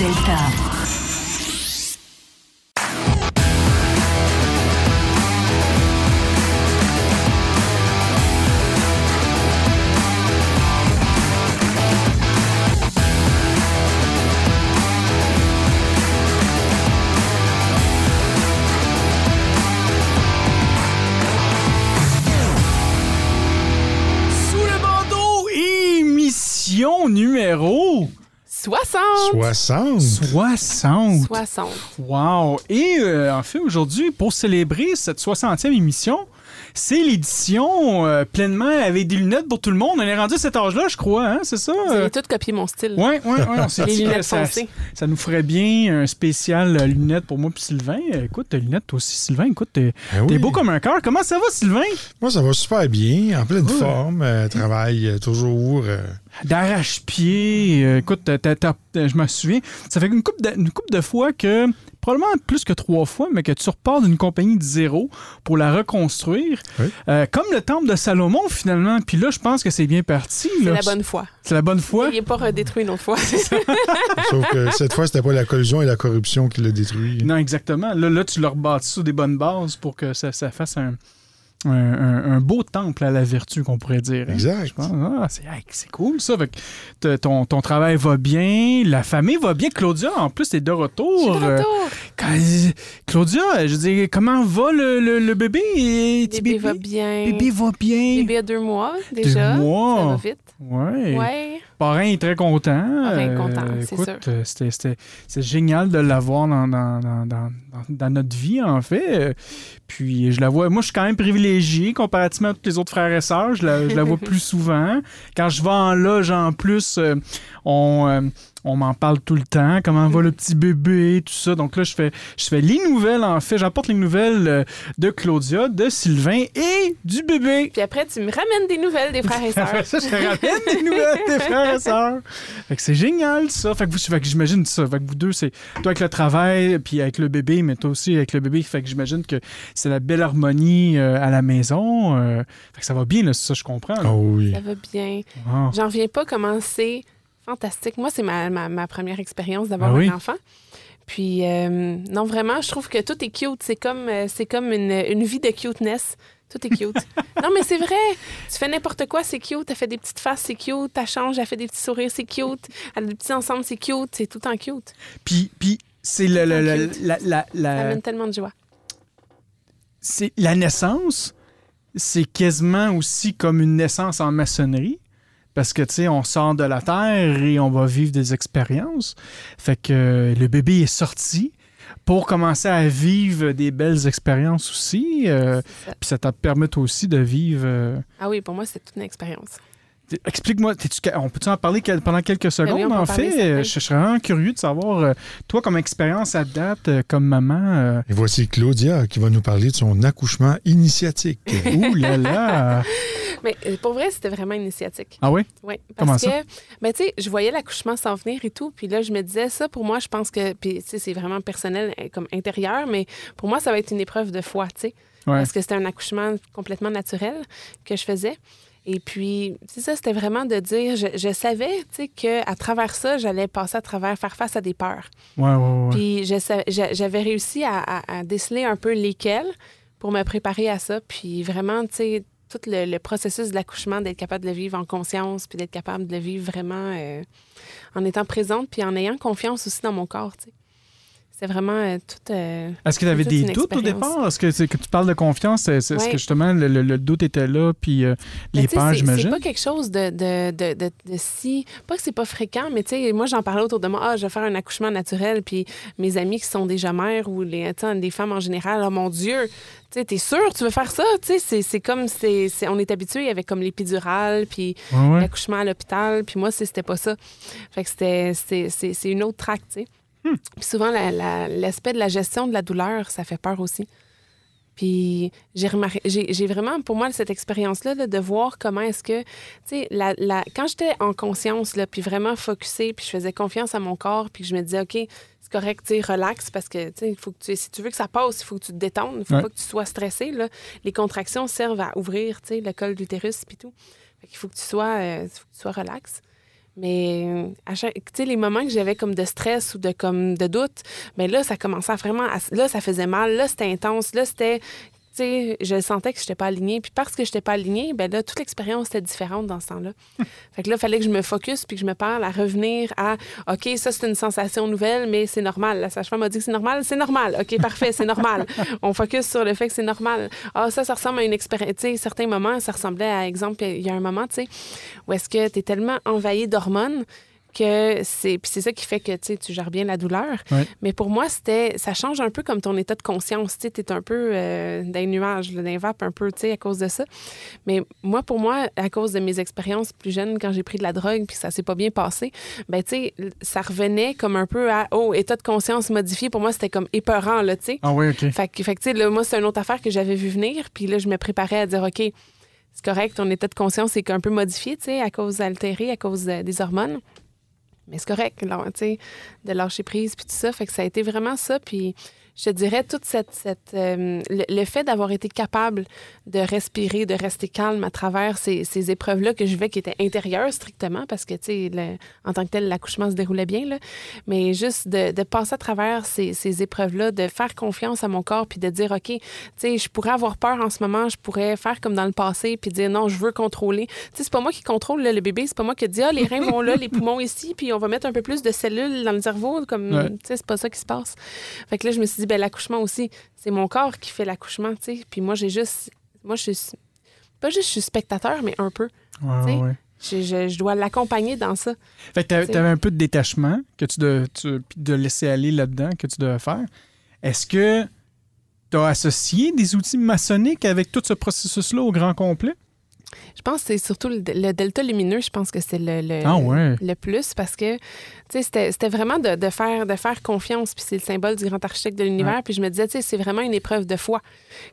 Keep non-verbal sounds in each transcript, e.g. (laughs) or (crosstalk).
Delta. 60! 60. 60. 60. Wow! Et euh, en fait, aujourd'hui, pour célébrer cette 60e émission, c'est l'édition euh, pleinement avec des lunettes pour tout le monde. On est rendu à cet âge-là, je crois, hein? C'est ça? Vous euh? avez tout copié mon style. Oui, oui, oui. On (laughs) s'est Les dit que lunettes ça, foncées. ça nous ferait bien un spécial euh, lunettes pour moi puis Sylvain. Euh, Écoute, tes lunettes, toi aussi, Sylvain. Écoute, t'es Ben oui. beau comme un cœur. Comment ça va, Sylvain? Moi, ça va super bien, en pleine Cool. forme. euh, travaille euh, toujours. euh, D'arrache-pied. Euh, écoute, t'as- t'as- t'as- je me souviens, ça fait une couple de, une couple de fois que, probablement plus que trois fois, mais que tu repars d'une compagnie de zéro pour la reconstruire. Oui. Euh, comme le temple de Salomon, finalement. Puis là, je pense que c'est bien parti. C'est la bonne foi. C'est la bonne foi? Il n'est pas redétruit une autre fois. (laughs) sauf que cette fois, c'était pas la collusion et la corruption qui l'a détruit. Non, exactement. Là, là tu l'as rebâti sur des bonnes bases pour que ça, ça fasse un, un, beau temple à la vertu, qu'on pourrait dire. hein. Exact. Ah, c'est cool ça. Fait ton, ton travail va bien, la famille va bien. Claudia, en plus, t'es de Je retour. suis de Euh, retour. quand- Claudia, je dis, comment va le, le- le bébé? Petit Bébé va bien. Bébé va bien. Bébé a deux mois déjà. mois. Ça va vite. Ouais. Ouais. Parrain est très content. Parrain est Euh, content, c'est écoute, sûr. euh, c'était- c'était- C'est génial de l'avoir dans, dans, dans, dans, dans- dans notre vie, en fait. Euh, Puis je la vois, moi je suis quand même privilégié comparativement à tous les autres frères et sœurs. Je la, je la vois (laughs) plus souvent. Quand je vais en loge en plus, euh, on, euh, on m'en parle tout le temps. Comment va le petit bébé, tout ça. Donc là, je fais, je fais les nouvelles, en fait. J'apporte les nouvelles euh, de Claudia, de Sylvain et du bébé. Puis après, tu me ramènes des nouvelles des frères et (laughs) sœurs. ça, je te ramène des nouvelles des frères et sœurs. Fait que c'est génial, ça. Fait que, vous, fait que j'imagine ça. Fait que vous deux, c'est toi avec le travail, puis avec le bébé, mais toi aussi avec le bébé. Fait que j'imagine que c'est la belle harmonie euh, à la maison. euh. fait que ça va bien, là, ça, je comprends. là. Oh oui. Ça va bien. Ah. J'en reviens pas comment c'est fantastique. Moi, c'est ma, ma, ma première expérience d'avoir Ah oui? un enfant. Puis, euh, non, vraiment, je trouve que tout est cute. C'est comme, euh, c'est comme une, une vie de cuteness. Tout est cute. (laughs) non, mais c'est vrai. Tu fais n'importe quoi, c'est cute. Elle fait des petites faces, c'est cute. Elle change, elle fait des petits sourires, c'est cute. Elle a des petits ensembles, c'est cute. C'est tout en cute. Puis, puis c'est le, le- le- Cute. la, la- Ça la- amène tellement de joie. c'est la naissance, c'est quasiment aussi comme une naissance en maçonnerie. Parce que, tu sais, on sort de la terre et on va vivre des expériences. Fait que euh, le bébé est sorti pour commencer à vivre des belles expériences aussi. euh. Puis ça te permet aussi de vivre. euh, Ah oui, pour moi, c'est toute une expérience. Explique-moi, on peut-tu en parler quel- pendant quelques secondes? Ben oui, peut en parler, fait? Euh, je, je serais vraiment curieux de savoir, euh, toi, comme expérience à date, euh, comme maman, euh, Et voici Claudia qui va nous parler de son accouchement initiatique. (laughs) ouh là là! (laughs) Mais euh, pour vrai, c'était vraiment initiatique. Ah oui? Oui, Comment parce ça? que, ben, tu sais, je voyais l'accouchement s'en venir et tout, puis là, je me disais, ça, pour moi, je pense que, puis, tu sais, c'est vraiment personnel, euh, comme intérieur, mais pour moi, ça va être une épreuve de foi, tu sais, Ouais. parce que c'était un accouchement complètement naturel que je faisais. Et puis, c'est ça, c'était vraiment de dire, je, je savais, tu sais, qu'à travers ça, j'allais passer à travers, faire face à des peurs. Ouais, ouais, ouais. Puis, j'avais réussi à, à- à déceler un peu lesquels pour me préparer à ça. Puis, vraiment, tu sais, tout le, le processus de l'accouchement, d'être capable de le vivre en conscience, puis d'être capable de le vivre vraiment euh, en étant présente, puis en ayant confiance aussi dans mon corps, tu sais. C'était vraiment euh, tout. euh, Est-ce que tu avais des doutes au départ? Est-ce que, c'est que tu parles de confiance? Est-ce Ouais. que justement le, le- le doute était là, puis euh, Mais les peurs, c'est- C'est j'imagine? pas quelque chose de, de, de, de, si. Pas que c'est pas fréquent, mais tu sais, moi, j'en parlais autour de moi. Ah, je vais faire un accouchement naturel. Puis mes amis qui sont déjà mères ou les, les femmes en général, oh mon Dieu, tu sais, t'es sûr, tu veux faire ça? Tu sais, c'est- c'est comme. c'est c'est- on est habitué avec comme l'épidurale, puis Ouais, ouais. l'accouchement à l'hôpital. Puis moi, c'est- c'était pas ça. Fait que c'était c'est- c'est c'est une autre traque, tu sais. Hmm. Puis souvent, la- la- l'aspect de la gestion de la douleur, ça fait peur aussi. Puis j'ai remarqué, j'ai vraiment, pour moi, cette expérience-là, là, de voir comment est-ce que, tu sais, la, la- quand j'étais en conscience, là, puis vraiment focusée, puis je faisais confiance à mon corps, puis que je me disais, OK, c'est correct, tu sais, relax, parce que, tu sais, faut que tu, si tu veux que ça passe, il faut que tu te détendes, il faut Ouais. pas que tu sois stressé, là. Les contractions servent à ouvrir, tu sais, le col de l'utérus, puis tout. Fait qu'il faut que tu sois, euh, faut que tu sois relax. Mais euh, à chaque, les moments que j'avais comme de stress ou de comme de doute, mais là, ça commençait à vraiment, à- là, ça faisait mal, là, c'était intense, là, c'était, sais, je sentais que je n'étais pas alignée. Puis parce que je n'étais pas alignée, ben là, toute l'expérience était différente dans ce temps-là. (laughs) fait que là, il fallait que je me focus puis que je me parle à revenir à, OK, ça, c'est une sensation nouvelle, mais c'est normal. La sage-femme m'a dit que c'est normal, c'est normal. OK, parfait, c'est normal. (laughs) On focus sur le fait que c'est normal. Ah, ça, ça ressemble à une expérience. Tu sais, certains moments, ça ressemblait à, exemple, il y a un moment, tu sais, où est-ce que tu es tellement envahi d'hormones que c'est puis c'est ça qui fait que tu gères bien la douleur mais pour moi c'était ça change un peu comme ton état de conscience tu es un peu euh, là, dans les vapes un peu tu sais à cause de ça mais moi pour moi à cause de mes expériences plus jeunes quand j'ai pris de la drogue puis ça s'est pas bien passé ben tu sais ça revenait comme un peu à oh état de conscience modifié pour moi c'était comme épeurant là tu sais Ah oui, OK. fait que, fait que, tu sais, là, moi, c'est une autre affaire que j'avais vu venir. Puis là, je me préparais à dire, OK, c'est correct, ton état de conscience est un peu modifié, tu sais, à cause altéré, à cause euh, des hormones. Mais c'est correct, là, de lâcher prise, puis tout ça. Fait que ça a été vraiment ça. Puis je te dirais, toute cette. cette, euh, le, le fait d'avoir été capable de respirer, de rester calme à travers ces, ces épreuves-là que je vais, qui étaient intérieures strictement, parce que, tu sais, en tant que tel, l'accouchement se déroulait bien, là. Mais juste de, de passer à travers ces, ces épreuves-là, de faire confiance à mon corps, puis de dire, OK, tu sais, je pourrais avoir peur en ce moment, je pourrais faire comme dans le passé, puis dire, non, je veux contrôler. Tu sais, c'est pas moi qui contrôle là, le bébé, c'est pas moi qui dis, ah, les reins vont là, les poumons ici, puis on va mettre un peu plus de cellules dans le cerveau, comme, Ouais. tu sais, c'est pas ça qui se passe. Fait que là, je me suis dit, ben l'accouchement aussi, c'est mon corps qui fait l'accouchement, tu sais. Puis moi, j'ai juste. Moi, je suis. Pas juste je suis spectateur, mais un peu. Ouais, tu ouais. Je, je- je dois l'accompagner dans ça. Fait que T'sais. t'avais un peu de détachement que tu de, tu- de laisser aller là-dedans que tu devais faire. Est-ce que tu as associé des outils maçonniques avec tout ce processus-là au grand complet? Je pense que c'est surtout le, le delta lumineux, je pense que c'est le, le, Ah ouais. le plus parce que c'était vraiment de, de faire, de faire confiance. Puis c'est le symbole du grand architecte de l'univers. Ouais. Puis je me disais, c'est vraiment une épreuve de foi.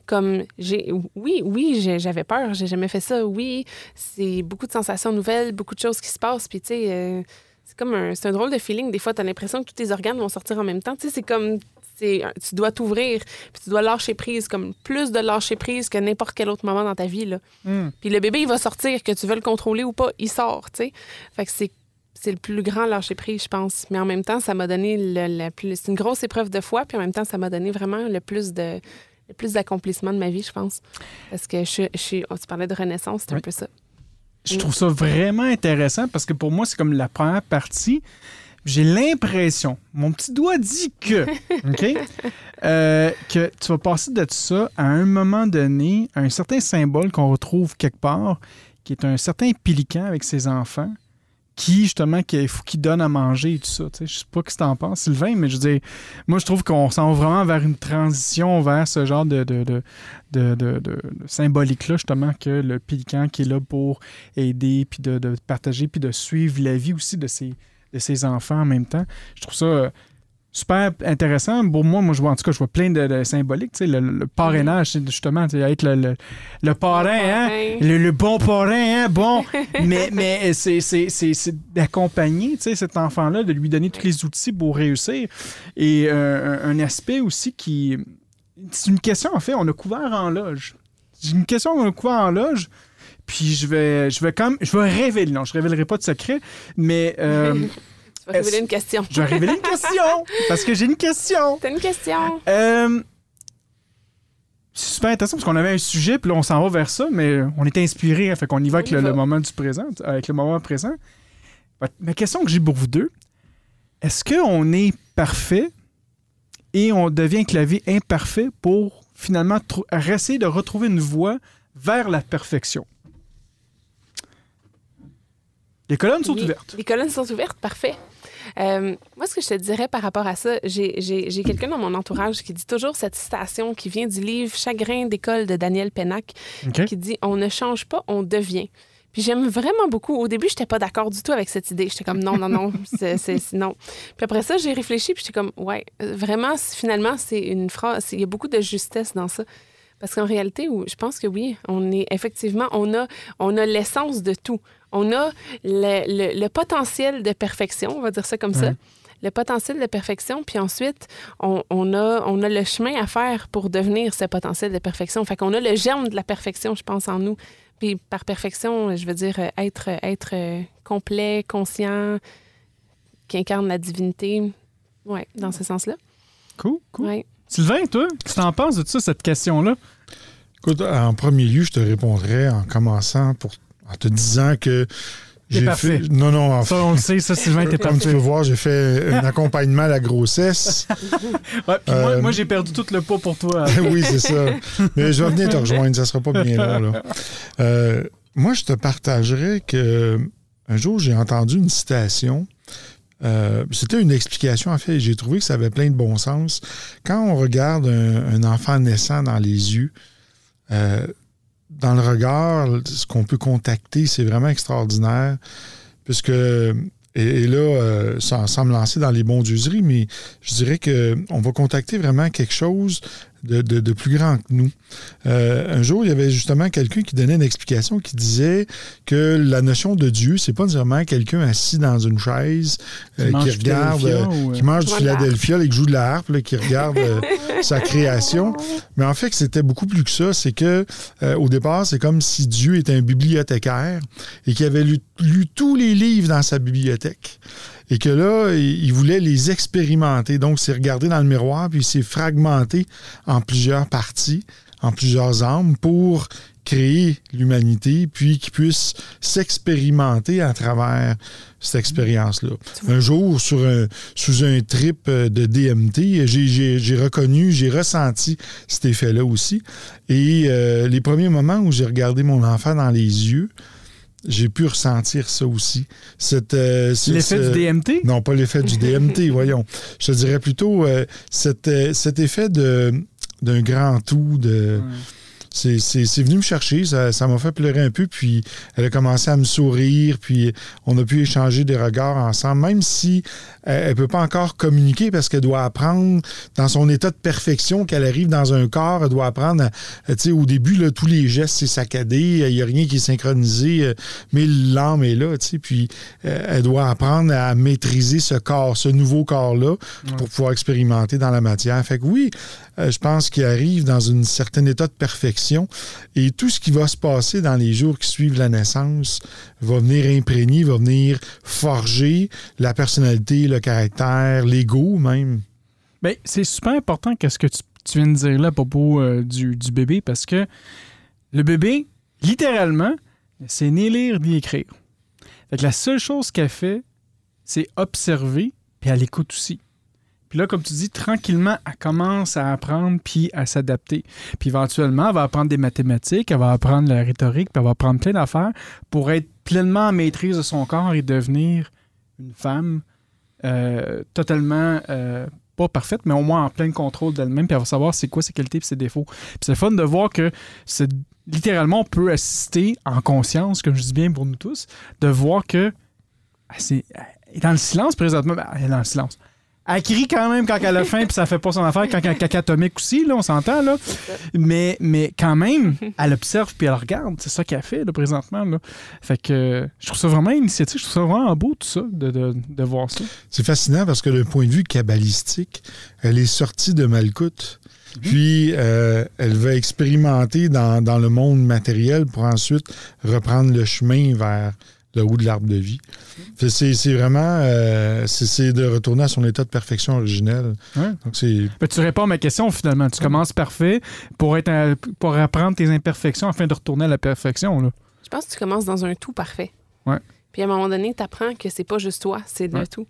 Comme, j'ai oui, oui, j'avais peur, j'ai jamais fait ça. Oui, c'est beaucoup de sensations nouvelles, beaucoup de choses qui se passent. Puis tu sais, euh, c'est comme un, un drôle de feeling. Des fois, tu as l'impression que tous tes organes vont sortir en même temps. Tu sais, c'est comme. C'est- Tu dois t'ouvrir, puis tu dois lâcher prise, comme plus de lâcher prise que n'importe quel autre moment dans ta vie. Là. Hmm. Puis le bébé, il va sortir, que tu veux le contrôler ou pas, il sort, tu sais. Fait que c'est c'est le plus grand lâcher prise, je pense. Mais en même temps, ça m'a donné le, le plus. C'est une grosse épreuve de foi, puis en même temps, ça m'a donné vraiment le plus de le plus d'accomplissement de ma vie, je pense. Parce que je, suis- oh, tu parlais de renaissance, c'est Oui. un peu ça. Je trouve ça vraiment intéressant parce que pour moi, c'est comme la première partie. J'ai l'impression, mon petit doigt dit que, (laughs) OK, euh, que tu vas passer de ça à un moment donné, à un certain symbole qu'on retrouve quelque part, qui est un certain pélican avec ses enfants, qui, justement, qu'il faut qu'il donne à manger et tout ça. tu sais. Je sais pas ce que tu en penses, Sylvain, mais je veux dire, moi, je trouve qu'on s'en va vraiment vers une transition vers ce genre de, de, de, de, de- symbolique-là, justement, que le pélican qui est là pour aider, puis de, de partager, puis de suivre la vie aussi de ses, de ses enfants en même temps. Je trouve ça euh, super intéressant. Pour moi, moi, je vois, en tout cas, je vois plein de, de symboliques. Tu sais, le, le parrainage, c'est justement, être le, le, le parrain, hein? Le, bon parrain, hein? Bon. (laughs) mais mais c'est, c'est d'accompagner, tu sais, cet enfant-là, de lui donner tous les outils pour réussir. Et euh, un, un aspect aussi qui... C'est une question, en fait, on a couvert en loge. C'est une question qu'on a couvert en loge. Puis je vais, je vais je vais révéler, non, je révélerai pas de secret, mais euh, (laughs) Tu vas révéler une question. je vais révéler une question parce que j'ai une question. T'as une question? Euh, c'est super intéressant parce qu'on avait un sujet, puis là, on s'en va vers ça, mais on est inspiré, hein, fait qu'on y va avec le, le moment du présent, avec le moment présent. Ma question que j'ai pour vous deux, est-ce qu'on est parfait et on devient clavier imparfait pour finalement essayer de retrouver une voie vers la perfection? Les colonnes sont ouvertes. Les colonnes sont ouvertes, parfait. Euh, moi, ce que je te dirais par rapport à ça, j'ai- j'ai j'ai quelqu'un dans mon entourage qui dit toujours cette citation qui vient du livre Chagrin d'école de Daniel Pennac, qui dit On ne change pas, on devient. Puis j'aime vraiment beaucoup. Au début, j'étais pas d'accord du tout avec cette idée. J'étais comme non, non, non, (laughs) c'est non. Puis après ça, j'ai réfléchi, puis j'étais comme ouais, vraiment, finalement, c'est une phrase. Il y a beaucoup de justesse dans ça. Parce qu'en réalité, je pense que oui, on est effectivement, on a, on a l'essence de tout. On a le, le- le potentiel de perfection, on va dire ça comme ça. Le potentiel de perfection, puis ensuite, on, on a, on a le chemin à faire pour devenir ce potentiel de perfection. Fait qu'on a le germe de la perfection, je pense, en nous. Puis par perfection, je veux dire euh, être, être euh, complet, conscient, qui incarne la divinité. Oui, dans ce sens-là. Cool, cool. Ouais. Sylvain, toi, qu'est-ce que t'en penses de ça, cette question-là? Écoute, en premier lieu, je te répondrais en commençant pour, en te disant que j'ai parfait. fait. Non, non, en Ça, on le sait, ça, Sylvain, t'es Comme tu parfait. peux voir, j'ai fait un accompagnement à la grossesse. (laughs) Ouais, puis moi, Euh, moi, j'ai perdu tout le pot pour toi. (laughs) oui, c'est ça. Mais je vais venir te rejoindre, ça sera pas bien long. Là. Euh, moi, je te partagerais que un jour, j'ai entendu une citation. Euh, C'était une explication, en fait. J'ai trouvé que ça avait plein de bon sens. Quand on regarde un, un enfant naissant dans les yeux, euh, dans le regard, ce qu'on peut contacter, c'est vraiment extraordinaire. Puisque, et, là, euh, sans, sans me lancer dans les bondieuseries, mais je dirais qu'on va contacter vraiment quelque chose de, de- de plus grand que nous. Euh, un jour, il y avait justement quelqu'un qui donnait une explication qui disait que la notion de Dieu, c'est pas nécessairement quelqu'un assis dans une chaise euh, qui regarde, euh, ou, euh, qui mange du. Philadelphia et qui joue de la harpe, là, qui regarde euh, (laughs) sa création. Mais en fait, c'était beaucoup plus que ça. C'est que euh, au départ, c'est comme si Dieu était un bibliothécaire et qu'il avait lu, lu tous les livres dans sa bibliothèque. Et que là, il voulait les expérimenter. Donc, c'est regarder dans le miroir, puis c'est fragmenté en plusieurs parties, en plusieurs âmes pour créer l'humanité, puis qu'il puisse s'expérimenter à travers cette expérience-là. Un jour, sur un, sous un trip euh, de DMT, j'ai reconnu, j'ai ressenti cet effet-là aussi. Et euh, les premiers moments où j'ai regardé mon enfant dans les yeux, j'ai pu ressentir ça aussi. Euh, L'effet du DMT? non, pas l'effet du DMT, (laughs) voyons. Je te dirais plutôt euh, cet, euh, cet effet d'un grand tout, de, Ouais. c'est- c'est c'est venu me chercher, ça ça m'a fait pleurer un peu, puis elle a commencé à me sourire, puis on a pu échanger des regards ensemble, même si elle ne peut pas encore communiquer parce qu'elle doit apprendre dans son état de perfection qu'elle arrive dans un corps, elle doit apprendre, à- tu sais, au début, là, tous les gestes, c'est saccadé, il n'y a rien qui est synchronisé, euh, mais l'âme est là, tu sais, puis euh, elle doit apprendre à maîtriser ce corps, ce nouveau corps-là, pour pouvoir expérimenter dans la matière. Fait que oui, euh, je pense qu'il arrive dans un certain état de perfection et tout ce qui va se passer dans les jours qui suivent la naissance va venir imprégner, va venir forger la personnalité, le caractère, l'ego même. Ben, c'est super important qu'est-ce que tu, viens de dire là à propos euh, du, du bébé parce que le bébé, littéralement, c'est ni lire ni écrire. La seule chose qu'elle fait, c'est observer, puis elle écoute aussi. Puis là, comme tu dis, tranquillement, elle commence à apprendre puis à s'adapter. Puis éventuellement, elle va apprendre des mathématiques, elle va apprendre la rhétorique, puis elle va apprendre plein d'affaires pour être pleinement en maîtrise de son corps et devenir une femme euh, totalement euh, pas parfaite, mais au moins en plein contrôle d'elle-même, puis elle va savoir c'est quoi ses qualités et ses défauts. Puis c'est fun de voir que littéralement on peut assister en conscience, comme je dis bien pour nous tous, de voir que elle, c'est- elle est dans le silence présentement, ben, elle est dans le silence. Elle crie quand même quand elle a faim, puis ça fait pas son affaire quand elle a un caca atomique aussi, là, on s'entend, là. Mais, mais quand même, (laughs) elle observe puis elle regarde. C'est ça qu'elle fait, là, présentement, là. Fait que je trouve ça vraiment initiative, je trouve ça vraiment beau, tout ça, de, de, de voir ça. C'est fascinant parce que le point de vue kabbalistique, elle est sortie de Malkout. Puis, euh, elle va expérimenter dans, dans le monde matériel pour ensuite reprendre le chemin vers le haut de l'arbre de vie. C'est vraiment euh, c'est- de retourner à son état de perfection originelle. Ouais. Donc, c'est Ben, tu réponds à ma question, finalement. Tu commences parfait pour, être un- pour apprendre tes imperfections afin de retourner à la perfection, là. Je pense que tu commences dans un tout parfait. Ouais. Puis à un moment donné, tu apprends que c'est pas juste toi, c'est Ouais. le tout.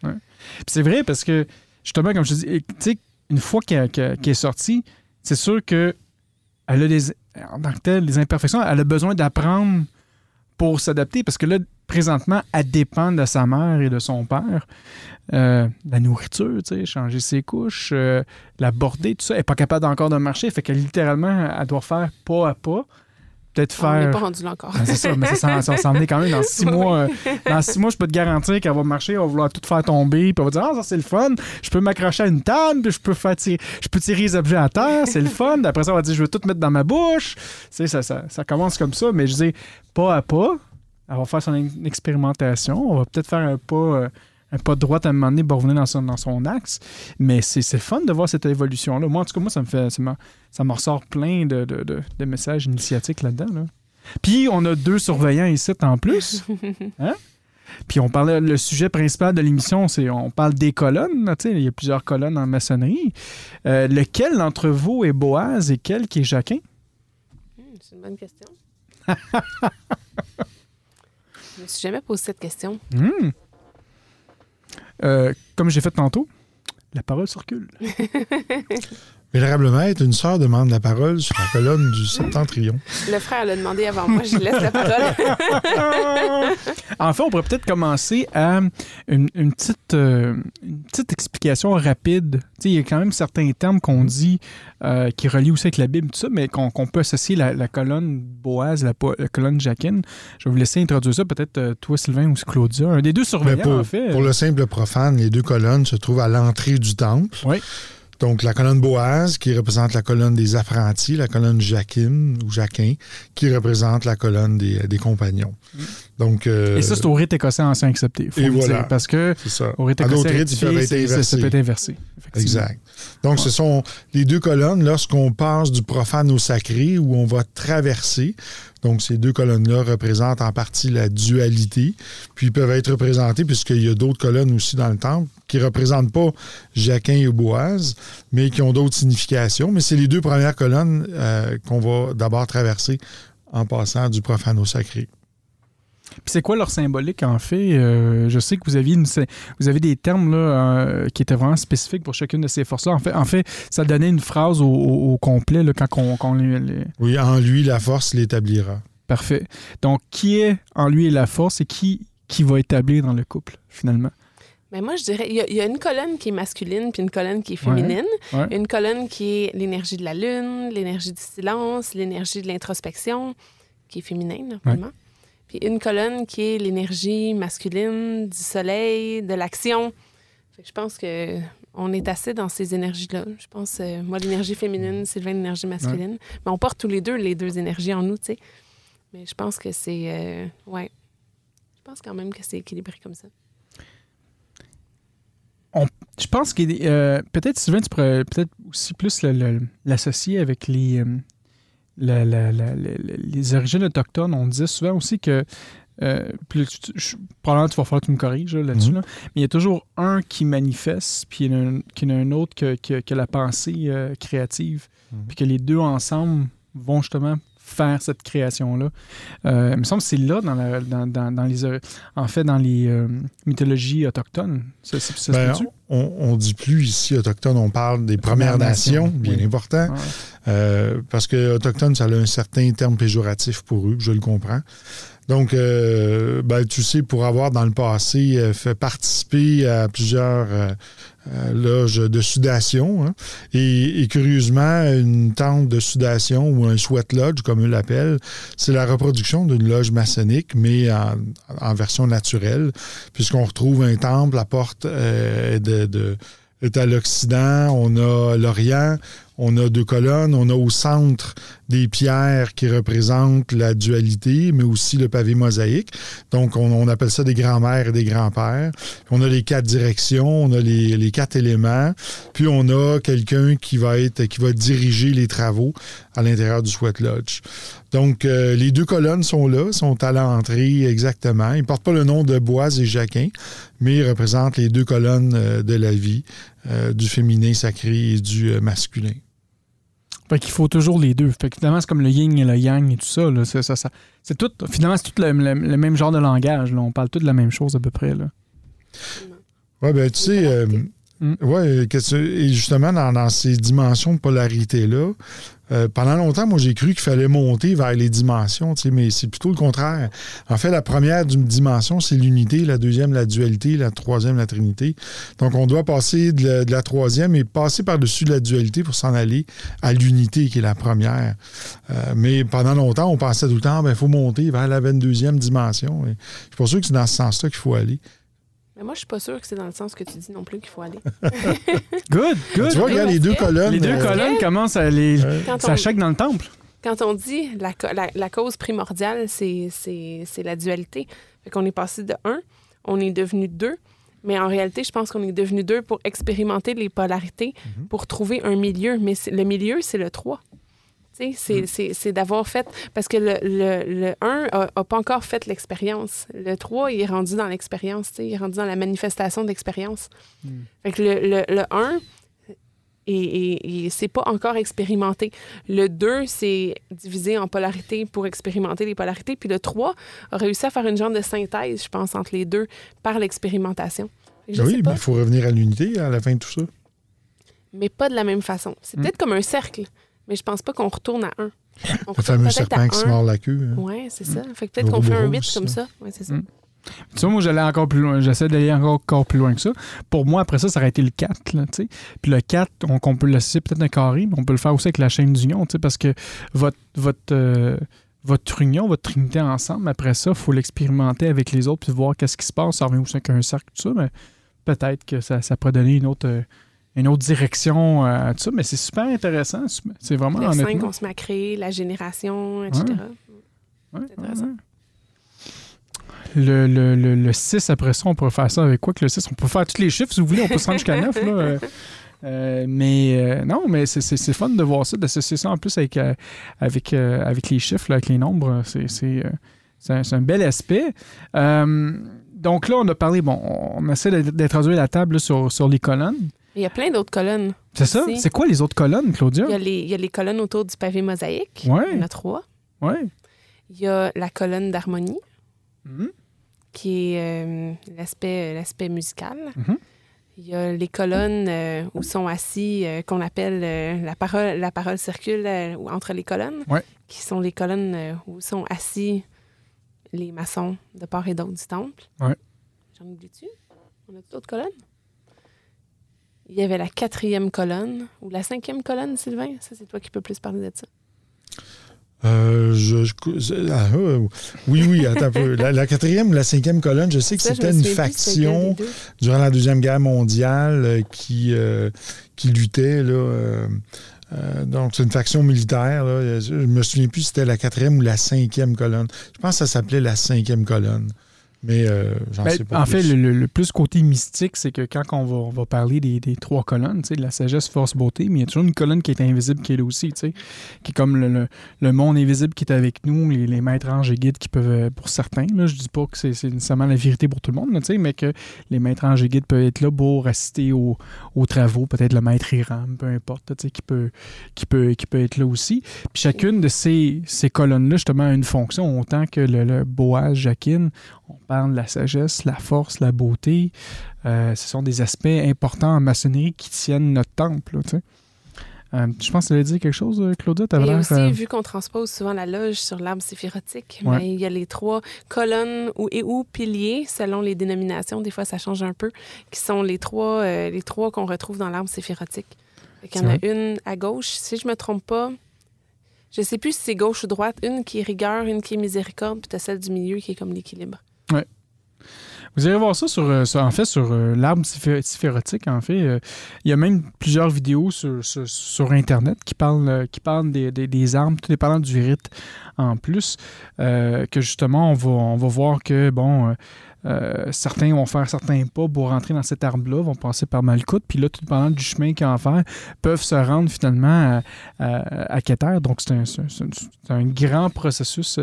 Puis c'est vrai parce que justement, comme je te dis, tu sais, une fois qu'elle est sortie, c'est sûr que elle a des, en tant que telle, des imperfections. Elle a besoin d'apprendre pour s'adapter parce que là, présentement, elle dépend de sa mère et de son père. Euh, la nourriture, tu sais, changer ses couches, euh, la border, tout ça. Elle n'est pas capable encore de marcher. Fait que littéralement, elle doit faire pas à pas. Peut-être On n'est faire. pas rendu là encore. Ben, c'est ça, mais ça, s'en- ça va s'en venir quand même dans six (laughs) Oui. mois. euh, dans six mois, je peux te garantir qu'elle va marcher, elle va vouloir tout faire tomber, puis elle va dire Ah, ça c'est le fun, je peux m'accrocher à une table, puis je peux faire tirer, je peux tirer les objets à terre, c'est le fun. Après ça, on va dire Je veux tout mettre dans ma bouche. Tu sais, ça, ça, ça commence comme ça, mais je dis pas à pas, elle va faire son ex- expérimentation, on va peut-être faire un pas. euh, un pas de droite à un moment donné pour revenir dans son, dans son axe. Mais c'est fun de voir cette évolution-là. Moi, en tout cas, moi, ça me fait. Ça me, ça me ressort plein de, de- de- de messages initiatiques là-dedans. là. Puis on a deux surveillants ici en plus. (laughs) Hein? Puis on parlait, le sujet principal de l'émission, c'est on parle des colonnes. il y a plusieurs colonnes en maçonnerie. Euh, lequel d'entre vous est Boaz et quel qui est Jacquin? Hmm, c'est une bonne question. (laughs) Je me suis jamais posé cette question. Hmm. Euh, comme j'ai fait tantôt, la parole circule. (laughs) Vénérable Maître, une sœur demande la parole sur la colonne du septentrion. Le frère l'a demandé avant moi, je lui laisse la parole. (laughs) en fait, on pourrait peut-être commencer à une, une petite, euh, une petite explication rapide. Tu sais, il y a quand même certains termes qu'on dit euh, qui relient aussi avec la Bible, tout ça, mais qu'on peut associer la, la colonne Boaz, la, la colonne Jacquine. Je vais vous laisser introduire ça, peut-être euh, toi, Sylvain, ou Claudia. Un des deux surveillants, pour, en fait. pour le simple profane, les deux colonnes se trouvent à l'entrée du temple. Oui. Donc, la colonne Boaz, qui représente la colonne des apprentis, la colonne Jacquine ou Jacquin, qui représente la colonne des, des compagnons. Donc, euh. Et ça, c'est au rite écossais ancien accepté. Faut et voilà. dire, parce que ça. au rite écossais rites, être ça peut être inversé. Exact. Donc, Ouais. ce sont les deux colonnes lorsqu'on passe du profane au sacré où on va traverser. Donc, ces deux colonnes-là représentent en partie la dualité, puis ils peuvent être représentés, puisqu'il y a d'autres colonnes aussi dans le temple qui ne représentent pas Jacquin et Boaz, mais qui ont d'autres significations. Mais c'est les deux premières colonnes euh, qu'on va d'abord traverser en passant du profane au sacré. Puis c'est quoi leur symbolique en fait? Euh, Je sais que vous aviez une- vous avez des termes là, euh, qui étaient vraiment spécifiques pour chacune de ces forces-là. En fait, en fait, ça donnait une phrase au, au- au complet là, quand on, quand on les- Oui, en lui, la force l'établira. Parfait. Donc, qui est en lui la force et qui qui va établir dans le couple finalement? Mais moi, je dirais, il y, a, il y a une colonne qui est masculine puis une colonne qui est féminine. Ouais. Une colonne qui est l'énergie de la lune, l'énergie du silence, l'énergie de l'introspection, qui est féminine, normalement. Puis une colonne qui est l'énergie masculine, du soleil, de l'action. Je pense que on est assez dans ces énergies-là. Je pense, euh, moi, l'énergie féminine, Sylvain, l'énergie masculine. Mais on porte tous les deux les deux énergies en nous, tu sais. Mais je pense que c'est... euh, ouais. Je pense quand même que c'est équilibré comme ça. Je pense que euh, peut-être Sylvain, tu pourrais peut-être aussi plus l'associer avec les, euh, la- la- la- la- la- les origines autochtones. On disait souvent aussi que euh, puis tu- je- probablement tu vas falloir que tu me corriges là, là-dessus, Mhm. là. mais il y a toujours un qui manifeste, puis il y en a un, a autre que, que- que la pensée euh, créative, Mhm. puis que les deux ensemble vont justement faire cette création-là. Euh, il me semble que c'est là, dans, la- dans, dans- dans les, euh, en fait, dans les euh, mythologies autochtones. Ça, ça- ça se Ben, on, on dit plus ici autochtone, on parle des Premières, Premières Nations, Nations, bien oui. important. Ouais. Euh, parce que autochtone, ça a un certain terme péjoratif pour eux, je le comprends. Donc, euh, ben, tu sais, pour avoir dans le passé euh, fait participer à plusieurs euh, loges de sudation, hein, et, curieusement, une tente de sudation ou un sweat lodge, comme eux l'appellent, c'est la reproduction d'une loge maçonnique, mais en, version naturelle, puisqu'on retrouve un temple, la porte euh, de- est à l'Occident, on a l'Orient, on a deux colonnes, on a au centre des pierres qui représentent la dualité, mais aussi le pavé mosaïque. Donc, on, on appelle ça des grands-mères et des grands-pères. On a les quatre directions, on a les, les quatre éléments, puis on a quelqu'un qui va être qui va diriger les travaux à l'intérieur du Sweat Lodge. Donc, euh, les deux colonnes sont là, sont à l'entrée exactement. Ils ne portent pas le nom de Boise et Jacquin, mais ils représentent les deux colonnes euh, de la vie, euh, du féminin sacré et du masculin. Fait qu'il faut toujours les deux. Fait que finalement, c'est comme le yin et le yang et tout ça. là. C'est, tout, finalement, c'est tout le, le- même genre de langage. là. On parle tous de la même chose à peu près. Là. Oui, ben tu sais, euh, Oui, et justement, dans, dans ces dimensions de polarité-là, euh, pendant longtemps, moi, j'ai cru qu'il fallait monter vers les dimensions, mais c'est plutôt le contraire. En fait, la première dimension, c'est l'unité, la deuxième, la dualité, la troisième, la trinité. Donc, on doit passer de la, troisième et passer par-dessus la dualité pour s'en aller à l'unité, qui est la première. Euh, mais pendant longtemps, on pensait tout le temps, il ben, faut monter vers la 22e dimension. je suis pas sûr que c'est dans ce sens-là qu'il faut aller. Mais moi, je suis pas sûre que c'est dans le sens que tu dis non plus qu'il faut aller. good, (laughs) good. Tu vois, regarde les deux colonnes. Les deux euh, colonnes commencent à aller. Ça chèque dans le temple. Quand on dit la, la, cause primordiale, c'est la dualité. Fait qu'on est passé de 1, on est devenu 2. Mais en réalité, je pense qu'on est devenu deux pour expérimenter les polarités, mhm. pour trouver un milieu. Mais le milieu, c'est le 3. Mm. C'est d'avoir fait. Parce que le, le, 1 n'a pas encore fait l'expérience. Le 3, il est rendu dans l'expérience. Il est rendu dans la manifestation d'expérience. Mm. Fait que le, le 1, et, et, c'est pas encore expérimenté. Le 2, c'est divisé en polarités pour expérimenter les polarités. Puis le 3 a réussi à faire une genre de synthèse, je pense, entre les deux par l'expérimentation. Oui, mais il faut revenir à l'unité à la fin de tout ça. Mais pas de la même façon. C'est mm. peut-être comme un cercle mais je pense pas qu'on retourne à 1. le fameux serpent qui se mord la queue. Hein. Oui, c'est ça. Mm. Fait que peut-être qu'on fait un 8 comme ça. Ouais, c'est ça. Mm. Tu vois, moi, j'allais encore plus loin. J'essaie d'aller encore, plus loin que ça. Pour moi, après ça, ça aurait été le 4. Là, Puis le 4, on, peut le laisser peut-être un carré, mais on peut le faire aussi avec la chaîne d'union, parce que votre, votre, euh, votre union, votre trinité ensemble, après ça, il faut l'expérimenter avec les autres puis voir qu'est-ce qui se passe. Ça revient aussi avec un cercle, tout ça, mais peut-être que ça, ça pourrait donner une autre. Euh, une autre direction à tout ça, mais c'est super intéressant. C'est vraiment Le 5 qu'on se met à créer, la génération, etc. c'est intéressant. Le, le, le, 6, après ça, on peut faire ça avec quoi que le 6? On peut faire tous les chiffres, si vous voulez, on peut se rendre jusqu'à 9. Là. Euh, euh, mais euh, non, mais c'est fun de voir ça, d'associer ça en plus avec, avec, avec les chiffres, avec les nombres. C'est un, un, bel aspect. donc là, on a parlé, bon, on essaie d'introduire la table sur, sur les colonnes. Il y a plein d'autres colonnes. C'est ça? C'est quoi les autres colonnes, Claudia? Il y, a les, il y, a les, colonnes autour du pavé mosaïque. Ouais. Il y en a trois. Oui. Il y a la colonne d'harmonie, mm-hmm. qui est euh, l'aspect, l'aspect musical. Mm-hmm. Il y a les colonnes euh, où sont assis, euh, qu'on appelle la parole, la parole circule entre les colonnes, ouais. qui sont les colonnes où sont assis les maçons de part et d'autre du temple. Ouais. J'en oublie-tu? On a d'autres colonnes? Il y avait la quatrième colonne ou la cinquième colonne, Sylvain? Ça, c'est toi qui peux plus parler de ça. Euh, ah, euh, oui, oui, attends un peu. (laughs) La, quatrième ou la cinquième colonne, je sais que c'était une faction durant la Deuxième Guerre mondiale euh, qui, qui luttait. Là, donc, c'est une faction militaire. Là. Je me souviens plus si c'était la quatrième ou la cinquième colonne. Je pense que ça s'appelait la cinquième colonne. Mais euh, j'en ben, sais pas. En fait, le, plus côté mystique, c'est que quand on va, parler des, trois colonnes, de la sagesse, force, beauté, mais il y a toujours une colonne qui est invisible qui est là aussi, qui est comme le, monde invisible qui est avec nous, les, maîtres anges et guides qui peuvent, euh, pour certains, là, je dis pas que c'est nécessairement la vérité pour tout le monde, mais que les maîtres anges et guides peuvent être là pour assister aux, travaux, peut-être le maître Iram, peu importe, qui peut, qui, peut, qui peut être là aussi. Puis chacune de ces, ces colonnes-là, justement, a une fonction, autant que le, le Boaz, Jacquine, on parle de la sagesse, la force, la beauté. Euh, ce sont des aspects importants en maçonnerie qui tiennent notre temple. Euh, je pense que tu allais dire quelque chose, euh, Claudia. Et aussi, vu qu'on transpose souvent la loge sur l'arbre séphirotique, mais il y a les trois colonnes ou, et ou piliers, selon les dénominations, des fois ça change un peu, qui sont les trois, les trois qu'on retrouve dans l'arbre séphirotique. Il y en a une à gauche, si je ne me trompe pas, je ne sais plus si c'est gauche ou droite, une qui est rigueur, une qui est miséricorde, puis tu as celle du milieu qui est comme l'équilibre. Vous irez voir ça sur, euh, en fait sur euh, l'arbre syphérotique. En fait, euh, il y a même plusieurs vidéos sur, sur, Internet qui parlent, qui parlent des, des, des, arbres, tout dépendant du rite en plus. que justement, on va, voir que bon. certains vont faire certains pas pour rentrer dans cet arbre-là, vont passer par Malcoute, puis là, tout dépendant du chemin qu'ils vont faire, peuvent se rendre finalement à, à, Keter. Donc, c'est un, grand processus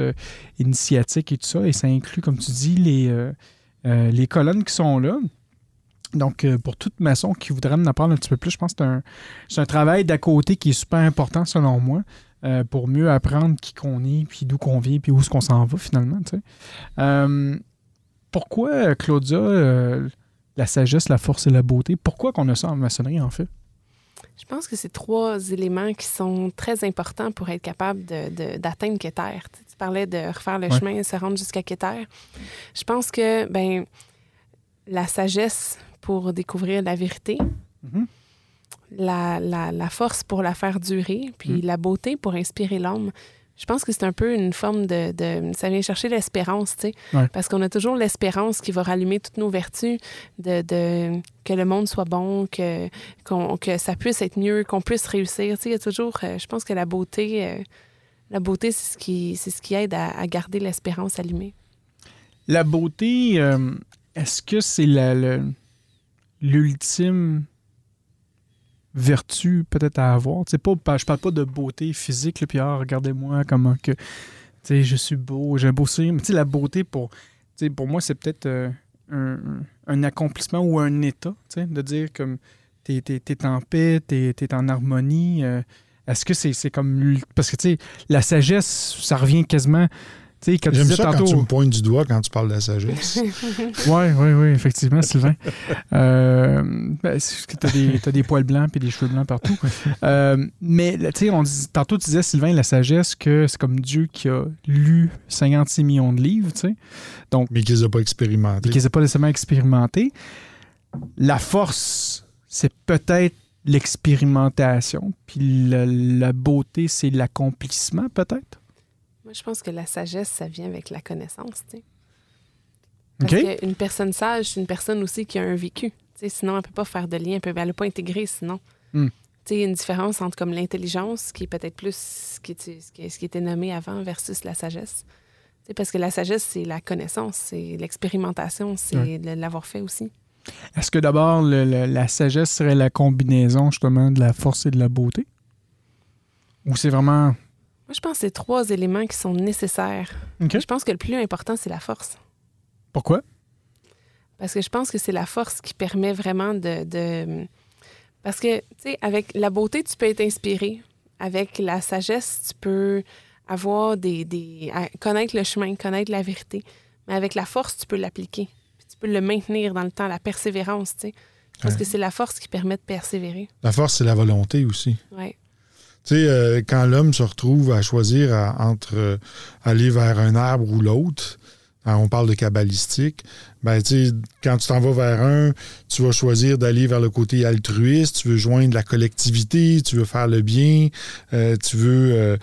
initiatique et tout ça, et ça inclut, comme tu dis, les, euh, les colonnes qui sont là. Donc, euh, pour toute maçon qui voudrait en apprendre un petit peu plus, je pense que c'est un, travail d'à côté qui est super important selon moi euh, pour mieux apprendre qui qu'on est, puis d'où qu'on vient, puis où est-ce qu'on s'en va finalement. pourquoi, Claudia, la sagesse, la force et la beauté. Pourquoi qu'on a ça en maçonnerie, en fait? Je pense que c'est trois éléments qui sont très importants pour être capable de- de- d'atteindre Keter. Tu, parlais de refaire le Ouais. chemin et se rendre jusqu'à Keter. Je pense que ben, la sagesse pour découvrir la vérité, Mhm. la, la- la force pour la faire durer, puis Mhm. la beauté pour inspirer l'homme. Je pense que c'est un peu une forme de, de- Ça vient chercher l'espérance, tu sais. Ouais. Parce qu'on a toujours l'espérance qui va rallumer toutes nos vertus, de, de- que le monde soit bon, que, qu'on- que ça puisse être mieux, qu'on puisse réussir. Tu sais, il y a toujours... euh, je pense que la beauté... la beauté, c'est ce qui, c'est ce qui aide à, garder l'espérance allumée. La beauté, euh, est-ce que c'est l'ultime vertu peut-être à avoir? Tu sais, pas, je parle pas de beauté physique, puis ah, regardez-moi comment que je suis beau, j'ai un beau sourire. Mais la beauté, pour, pour moi, c'est peut-être euh, un, accomplissement ou un état, de dire comme t'es es, en paix, t'es es en harmonie. euh, est-ce que c'est c'est comme... Parce que, tu sais, la sagesse, ça revient quasiment... Tu sais, quand tu J'aime ça tantôt... quand tu me pointes du doigt quand tu parles de la sagesse. Oui, oui, oui, effectivement, Sylvain. Euh, ben, que t'as des, poils blancs et des cheveux blancs partout. Euh, mais, tu on dit- tantôt, tu disais, Sylvain, la sagesse, que c'est comme Dieu qui a lu 56 millions de livres, tu sais, mais qu'ils n'ont pas expérimenté. qu'ils n'ont pas nécessairement expérimenté. La force, c'est peut-être l'expérimentation, puis la, la beauté, c'est l'accomplissement, peut-être? Moi, je pense que la sagesse, ça vient avec la connaissance, tu sais. Parce OK? qu'une personne sage, c'est une personne aussi qui a un vécu. Tu sais, sinon, elle ne peut pas faire de lien, elle ne peut pas intégrer sinon. Sais, il y a une différence entre comme l'intelligence, qui est peut-être plus ce qui, était- ce qui- était nommé avant, versus la sagesse. Tu sais, parce que la sagesse, c'est la connaissance, c'est l'expérimentation, c'est de l'avoir fait aussi. Est-ce que d'abord, la sagesse serait la combinaison, justement, de la force et de la beauté? Ou c'est vraiment... Moi, je pense que c'est trois éléments qui sont nécessaires. Je pense que le plus important, c'est la force. Pourquoi? Parce que je pense que c'est la force qui permet vraiment de. de- Parce que, tu sais, avec la beauté, tu peux être inspiré. Avec la sagesse, tu peux avoir des. des... connaître le chemin, connaître la vérité. Mais avec la force, tu peux l'appliquer. Tu peux le maintenir dans le temps, la persévérance, tu sais. Ouais. que c'est la force qui permet de persévérer. La force, c'est la volonté aussi. Ouais. Tu sais, euh, quand l'homme se retrouve à choisir à- entre euh, aller vers un arbre ou l'autre, hein, on parle de cabalistique, ben, tu sais, quand tu t'en vas vers un, tu vas choisir d'aller vers le côté altruiste, tu veux joindre la collectivité, tu veux faire le bien, euh, tu veux...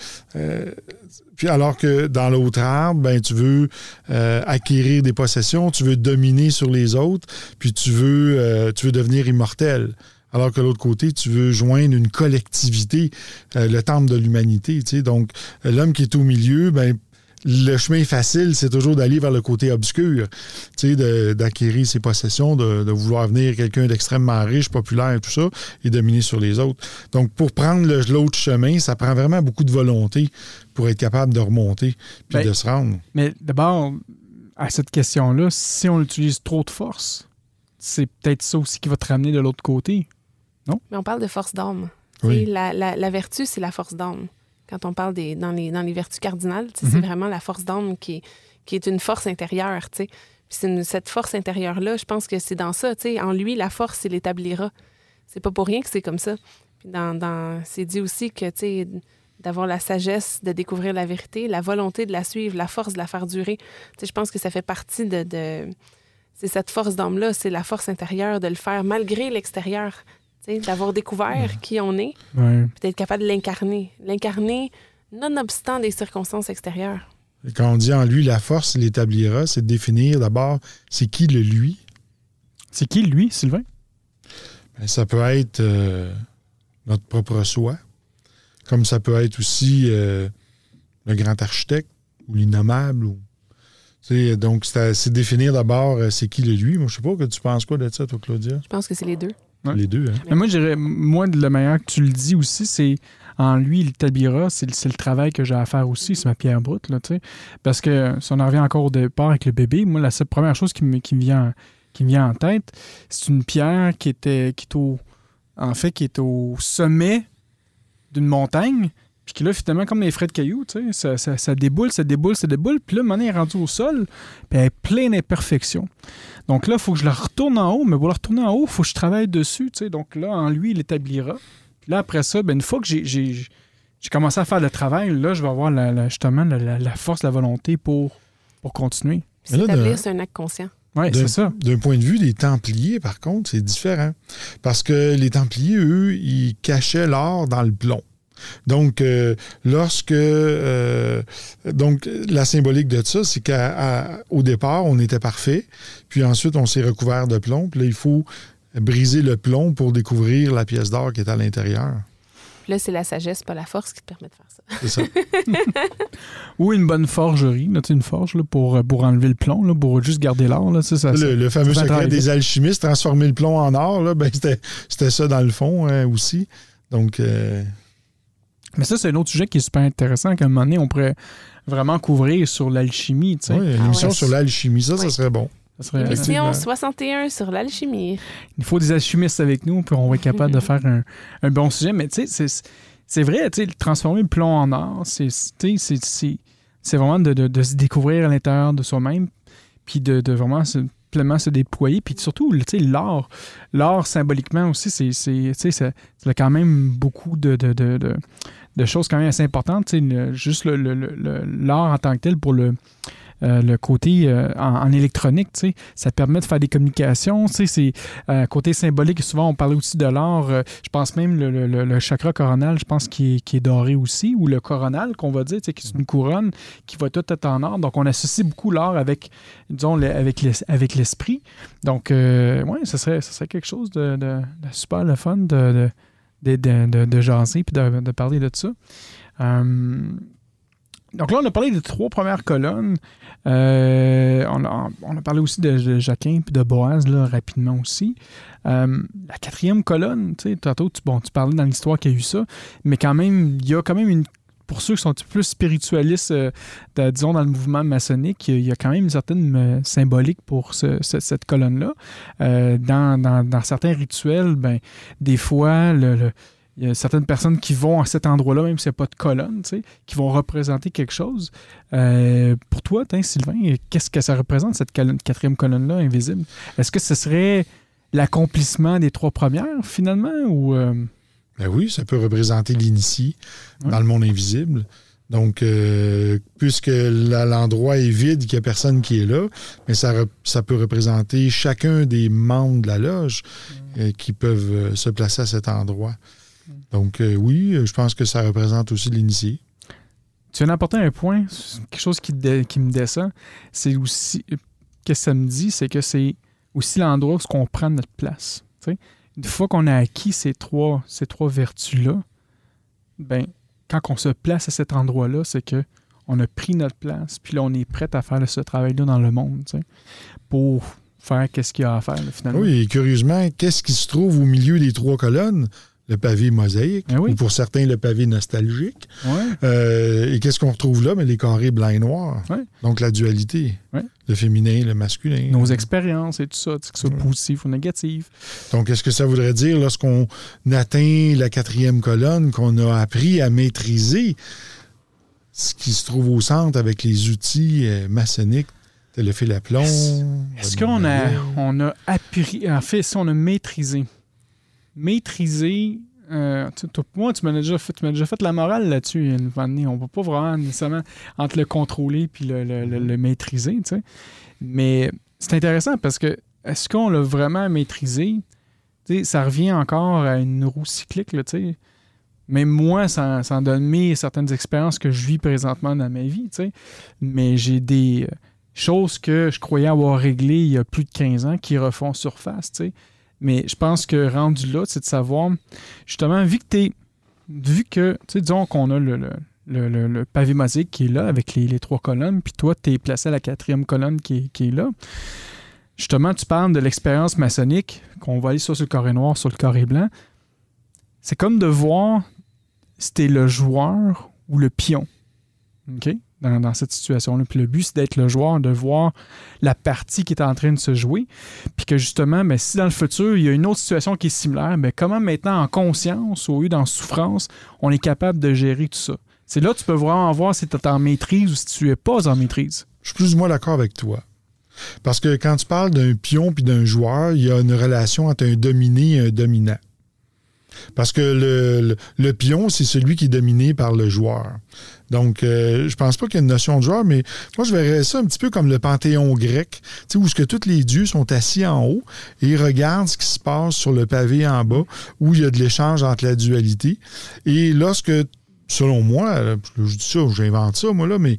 alors que dans l'autre arbre, ben, tu veux euh, acquérir des possessions, tu veux dominer sur les autres, puis tu veux, euh, tu veux devenir immortel. Alors que l'autre côté, tu veux joindre une collectivité, euh, le temple de l'humanité. tu. Donc, l'homme qui est au milieu, ben, le chemin facile, c'est toujours d'aller vers le côté obscur, tu sais, de- d'acquérir ses possessions, de, de vouloir venir quelqu'un d'extrêmement riche, populaire et tout ça, et dominer sur les autres. Donc, pour prendre le- l'autre chemin, ça prend vraiment beaucoup de volonté pour être capable de remonter puis Ben, de se rendre. Mais d'abord, à cette question-là, si on utilise trop de force, c'est peut-être ça aussi qui va te ramener de l'autre côté. Mais on parle de force d'âme. Oui. la- la vertu, c'est la force d'âme. Quand on parle des, dans, les, dans les vertus cardinales, sais, Mhm. c'est vraiment la force d'âme qui est, qui est une force intérieure. tu sais. Puis c'est une- cette force intérieure-là, je pense que c'est dans ça. tu sais, En lui, la force, il l'établira. C'est pas pour rien que c'est comme ça. Puis dans, dans- c'est dit aussi que tu sais, d'avoir la sagesse de découvrir la vérité, la volonté de la suivre, la force de la faire durer. Tu sais, je pense que ça fait partie de... de- c'est cette force d'âme-là, c'est la force intérieure de le faire malgré l'extérieur. D'avoir découvert qui on est, Ouais. d'être capable de l'incarner. L'incarner nonobstant des circonstances extérieures. Et quand on dit en lui la force, il l'établira, c'est de définir d'abord c'est qui le lui? C'est qui, lui, Sylvain? Ben, ça peut être euh, notre propre soi, comme ça peut être aussi euh, le grand architecte ou l'innommable. Ou, tu sais, donc, c'est définir d'abord euh, c'est qui le lui. Moi, je sais pas que tu penses quoi de ça, toi, Claudia? Je pense que c'est les deux. Ouais. Les deux, hein? Mais moi, je dirais, moi, de la manière que tu le dis aussi, c'est en lui, il établira, c'est le, c'est le travail que j'ai à faire aussi, c'est ma pierre brute, là, tu sais. Parce que si on en revient encore au départ avec le bébé, moi, la seule première chose qui me, qui me vient, qui me vient en tête, c'est une pierre qui était, qui est au, en fait, qui est au sommet d'une montagne, puis que là, finalement, comme les frais de cailloux, tu sais, ça, ça- ça déboule, ça déboule, ça déboule. Puis là, mon est rendu au sol, puis elle est pleine d'imperfections. Donc là, il faut que je la retourne en haut, mais pour la retourner en haut, il faut que je travaille dessus, tu sais. Donc là, en lui, il établira. Puis là, après ça, ben, une fois que j'ai, j'ai, j'ai commencé à faire le travail, là, je vais avoir la, la- justement la, la- la force, la volonté pour, pour continuer. S'établir, de- c'est un acte conscient. Oui, c'est ça. D'un point de vue des Templiers, par contre, c'est différent. Parce que les Templiers, eux, ils cachaient l'or dans le plomb. Donc, euh, lorsque. euh, donc, la symbolique de ça, c'est qu'au départ, on était parfait. Puis ensuite, on s'est recouvert de plomb. Puis là, il faut briser le plomb pour découvrir la pièce d'or qui est à l'intérieur. Là, c'est la sagesse, pas la force qui te permet de faire ça. C'est ça. (laughs) Ou une bonne forgerie, là, une forge là, pour, euh, pour enlever le plomb, là, pour juste garder l'or. Là, ça, ça- le, le fameux secret des alchimistes, transformer le plomb en or, là, ben, c'était c'était ça dans le fond hein, aussi. Donc, euh, Mais ça, c'est un autre sujet qui est super intéressant, qu'à un moment donné, on pourrait vraiment couvrir sur l'alchimie. tu sais. ouais, une Ah émission ouais. sur l'alchimie, ça, ça Oui. serait bon. Ça serait- Émission effectivement. 61 sur l'alchimie. Il faut des alchimistes avec nous, puis on va être capable de (laughs) faire un, un bon sujet. Mais tu sais, c'est- c'est vrai, tu sais, transformer le plomb en or, c'est tu sais, c'est- c'est- c'est vraiment de, de- de se découvrir à l'intérieur de soi-même, puis de, de vraiment se, se déployer. Puis surtout, l'art, l'art symboliquement aussi, c'est, quand même beaucoup de, de, de, de- choses quand même assez importantes. juste le- l'art en tant que tel pour le, euh, le côté euh, en, électronique, tu sais, ça permet de faire des communications. tu sais, C'est euh, côté symbolique. Souvent, on parlait aussi de l'art. euh, je pense même le, le- chakra coronal, je pense qui est, doré aussi, ou le coronal qu'on va dire, tu sais, qui est une couronne qui va tout être en or. Donc, on associe beaucoup l'art avec, disons, avec l'es- avec l'esprit. Donc, ouais, ce serait, quelque chose de, de- super le fun de, de, de, de, jaser puis de, parler de ça. Euh, donc là, on a parlé des trois premières colonnes. Euh, on, a, parlé aussi de, de Jacquin puis de Boaz là, rapidement aussi. Euh, la quatrième colonne, tu sais, tantôt, bon, tu parlais dans l'histoire qu'il y a eu ça, mais quand même, il y a quand même une. Pour ceux qui sont plus spiritualistes, euh, disons, dans le mouvement maçonnique, il y a- quand même une certaine symbolique pour ce- ce- cette colonne-là. Dans, certains rituels, ben, des fois, le- il y a certaines personnes qui vont à cet endroit-là, même s'il n'y a pas de colonne, tu sais, qui vont représenter quelque chose. Euh, pour toi, Sylvain, qu'est-ce que ça représente, cette colonne- quatrième colonne-là, invisible? Est-ce que ce serait l'accomplissement des trois premières, finalement, ou... euh, Ben oui, ça peut représenter l'initié Ouais. dans le monde invisible. Donc, euh, puisque l'endroit est vide, qu'il n'y a personne qui est là, mais ça, ça peut représenter chacun des membres de la loge qui peuvent se placer à cet endroit. Donc, euh, oui, euh, je pense que ça représente aussi l'initié. Tu viens d'apporter un point, quelque chose qui, me descend. C'est aussi. Qu'est-ce que ça me dit? C'est que c'est aussi l'endroit où on prend notre place. Une fois qu'on a acquis ces trois, ces trois vertus-là, ben, quand on se place à cet endroit-là, c'est que on a pris notre place, puis là, on est prêt à faire ce travail-là dans le monde, pour faire qu'est-ce qu'il y a à faire, là, finalement. Oui, et curieusement, qu'est-ce qui se trouve au milieu des trois colonnes? Le pavé mosaïque, oui. ou pour certains, le pavé nostalgique. Ouais. Euh, et qu'est-ce qu'on retrouve là? Mais les carrés blancs et noirs. Ouais. Donc, la dualité. Ouais. Le féminin, le masculin. Nos expériences et tout ça, que ce soit positif ou négatif. Donc, est-ce que ça voudrait dire, lorsqu'on atteint la quatrième colonne, qu'on a appris à maîtriser ce qui se trouve au centre avec les outils euh, maçonniques, le fil à plomb? Est-ce qu'on a, on a appris, en fait, si on a maîtrisé, maîtrisé, euh, tu- moi, tu m'as déjà fait, déjà la morale là-dessus. une donné. On ne va pas vraiment nécessairement entre le contrôler puis le, le- le- le maîtriser, tu sais. Mais c'est intéressant parce que est-ce qu'on l'a vraiment maîtrisé? Tu sais, ça revient encore à une roue cyclique, là, tu sais. Même moi, ça, ça en donne mes certaines expériences que je vis présentement dans ma vie, tu sais. Mais j'ai des euh, choses que je croyais avoir réglées il y a plus de 15 ans qui refont surface, tu sais. Mais je pense que rendu là, c'est de savoir, justement, vu que t'es. Vu que, tu sais, disons qu'on a le, pavé mosaïque qui est là avec les, trois colonnes, puis toi, tu es placé à la quatrième colonne qui est, là. Justement, tu parles de l'expérience maçonnique, qu'on va aller sur le carré noir, sur le carré blanc. C'est comme de voir si t'es le joueur ou le pion. OK? Dans, cette situation-là. Puis le but, c'est d'être le joueur, de voir la partie qui est en train de se jouer. Puis que justement, mais si dans le futur, il y a une autre situation qui est similaire, mais comment maintenant, en conscience, au lieu d'en souffrance, on est capable de gérer tout ça? C'est là que tu peux vraiment voir si tu es en maîtrise ou si tu es pas en maîtrise. Je suis plus ou moins d'accord avec toi. Parce que quand tu parles d'un pion puis d'un joueur, il y a une relation entre un dominé et un dominant. Parce que le pion, c'est celui qui est dominé par le joueur. Donc, euh, je pense pas qu'il y ait une notion de joueur, mais moi, je verrais ça un petit peu comme le panthéon grec, où ce que tous les dieux sont assis en haut et ils regardent ce qui se passe sur le pavé en bas, où il y a de l'échange entre la dualité. Et lorsque, selon moi, je dis ça, j'invente ça, moi, là, mais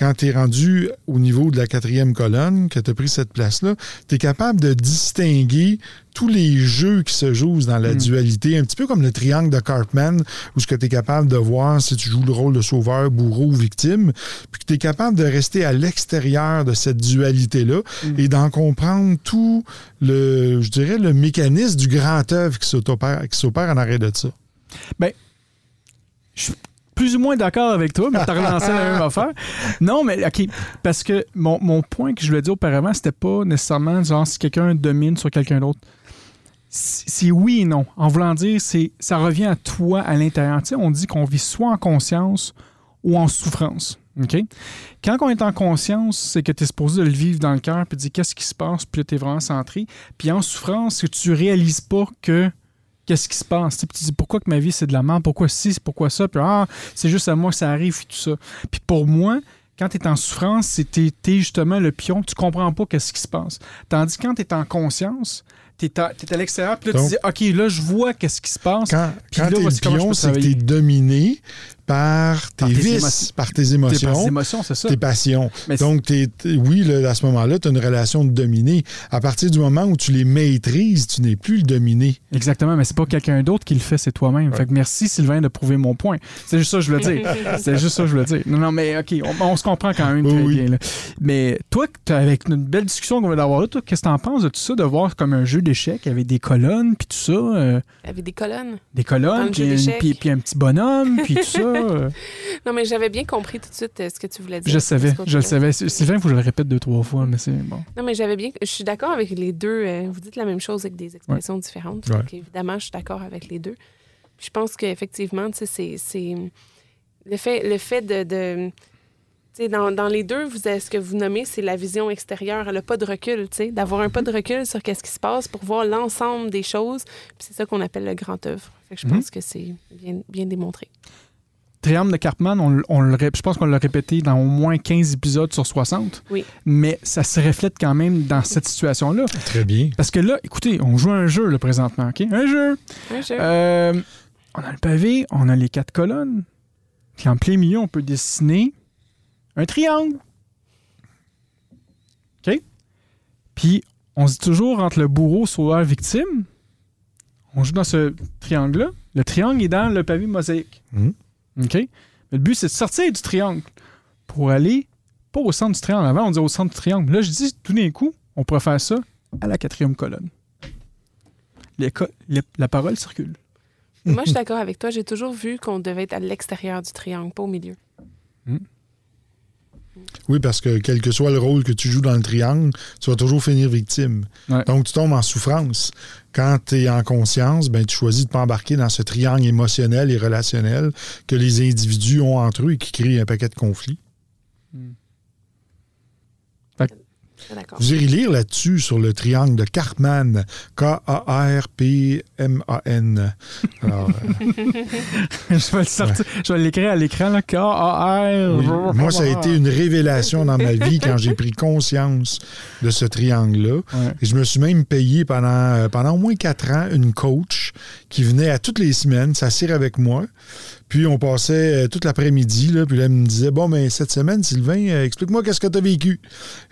quand tu es rendu au niveau de la quatrième colonne, que tu as pris cette place-là, tu es capable de distinguer tous les jeux qui se jouent dans la Mm. dualité, un petit peu comme le triangle de Cartman, où ce que tu es capable de voir si tu joues le rôle de sauveur, bourreau ou victime, puis que tu es capable de rester à l'extérieur de cette dualité-là Mm. et d'en comprendre tout le, je dirais, le mécanisme du grand œuvre qui s'opère qui s'opère en arrêt de ça. Je suis plus ou moins d'accord avec toi, mais tu as relancé la même (laughs) affaire. Non, mais OK. Parce que mon, mon point que je voulais dire auparavant, c'était pas nécessairement genre si quelqu'un domine sur quelqu'un d'autre. C'est oui et non. En voulant dire, c'est ça revient à toi à l'intérieur. Tu sais, on dit qu'on vit soit en conscience ou en souffrance. OK? Quand on est en conscience, c'est que tu es supposé le vivre dans le cœur puis dire qu'est-ce qui se passe, puis tu es vraiment centré. Puis en souffrance, c'est que tu réalises pas que qu'est-ce qui se passe? Tu puis tu dis pourquoi que ma vie c'est de la merde, pourquoi c'est pourquoi ça, puis ah, c'est juste à moi que ça arrive, puis tout ça. Puis pour moi, quand tu es en souffrance, c'est t'es, t'es justement le pion, tu comprends pas qu'est-ce qui se passe. Tandis que quand tu es en conscience, tu es à, t'es à l'extérieur, puis là Donc- tu dis OK, là je vois qu'est-ce qui se passe. Quand, Puis quand là, t'es je pion, c'est que t'es dominé par tes Par tes vices, émotions. par tes T'es émotions, par émotions, c'est ça. tes passions. Mais Donc, t'es- t'es- oui, là, à ce moment-là, tu as une relation de dominé. À partir du moment où tu les maîtrises, tu n'es plus le dominé. Exactement, mais c'est pas quelqu'un d'autre qui le fait, c'est toi-même. Fait que merci Sylvain de prouver mon point. C'est juste ça que je voulais dire. (laughs) c'est juste ça que je voulais dire. Non, non, mais OK, on, on se comprend quand même Oui, très oui. bien. là. Mais toi, avec une belle discussion qu'on vient d'avoir là, toi, qu'est-ce que t'en penses de tout ça, de voir comme un jeu d'échecs avec des colonnes, puis tout ça, euh, Avec des colonnes. des colonnes, puis un petit bonhomme, puis tout ça. (laughs) (laughs) euh. Non, mais j'avais bien compris tout de suite euh, ce que tu voulais dire. je le savais, je le savais. Sylvain, il faut que je le répète deux, trois fois, mais c'est bon. Non, mais j'avais bien. Je suis d'accord avec les deux. euh, vous dites la même chose avec des expressions différentes. Ouais. Donc, évidemment, je suis d'accord avec les deux. Puis je pense qu'effectivement, tu sais, c'est-. Le fait, le fait de. de dans, dans les deux, vous ce que vous nommez, c'est la vision extérieure, le pas de recul, tu sais, d'avoir un pas de recul sur qu'est-ce qui se passe pour voir l'ensemble des choses. C'est ça qu'on appelle le grand œuvre. Je Mhm. pense que c'est bien, bien démontré. Triangle de Cartman, on, le je pense qu'on l'a répété dans au moins 15 épisodes sur 60. Oui. Mais ça se reflète quand même dans cette situation-là. Très bien. Parce que là, écoutez, on joue à un jeu là, présentement, OK? Un jeu. Ouais, je- Euh, on a le pavé, on a les quatre colonnes. Puis en plein milieu, on peut dessiner un triangle. OK? Puis on se dit toujours entre le bourreau, sauveur, victime. On joue dans ce triangle-là. Le triangle est dans le pavé mosaïque. Mhm. OK? Mais le but, c'est de sortir du triangle pour aller pas au centre du triangle. Avant, on disait au centre du triangle. Là, je dis, tout d'un coup, on pourrait faire ça à la quatrième colonne. Les co- les- la parole circule. Moi, je suis d'accord avec toi. J'ai toujours vu qu'on devait être à l'extérieur du triangle, pas au milieu. Oui, parce que quel que soit le rôle que tu joues dans le triangle, tu vas toujours finir victime. Ouais. Donc, tu tombes en souffrance. Quand tu es en conscience, ben, tu choisis de ne pas embarquer dans ce triangle émotionnel et relationnel que les individus ont entre eux et qui crée un paquet de conflits. D'accord. Vous irez lire là-dessus sur le triangle de Cartman. K-A-R-P-M-A-N. Alors, euh, (laughs) je vais l'écrire à l'écran, là. K-A-R. oui. Moi, ça a été une révélation dans ma vie quand j'ai pris conscience de ce triangle-là. Ouais. Et je me suis même payé pendant, euh, pendant au moins quatre ans une coach qui venait à toutes les semaines s'asseoir avec moi. Puis on passait euh, toute l'après-midi, puis là, elle me disait Bon, ben cette semaine, Sylvain, euh, explique-moi qu'est-ce que tu vécu.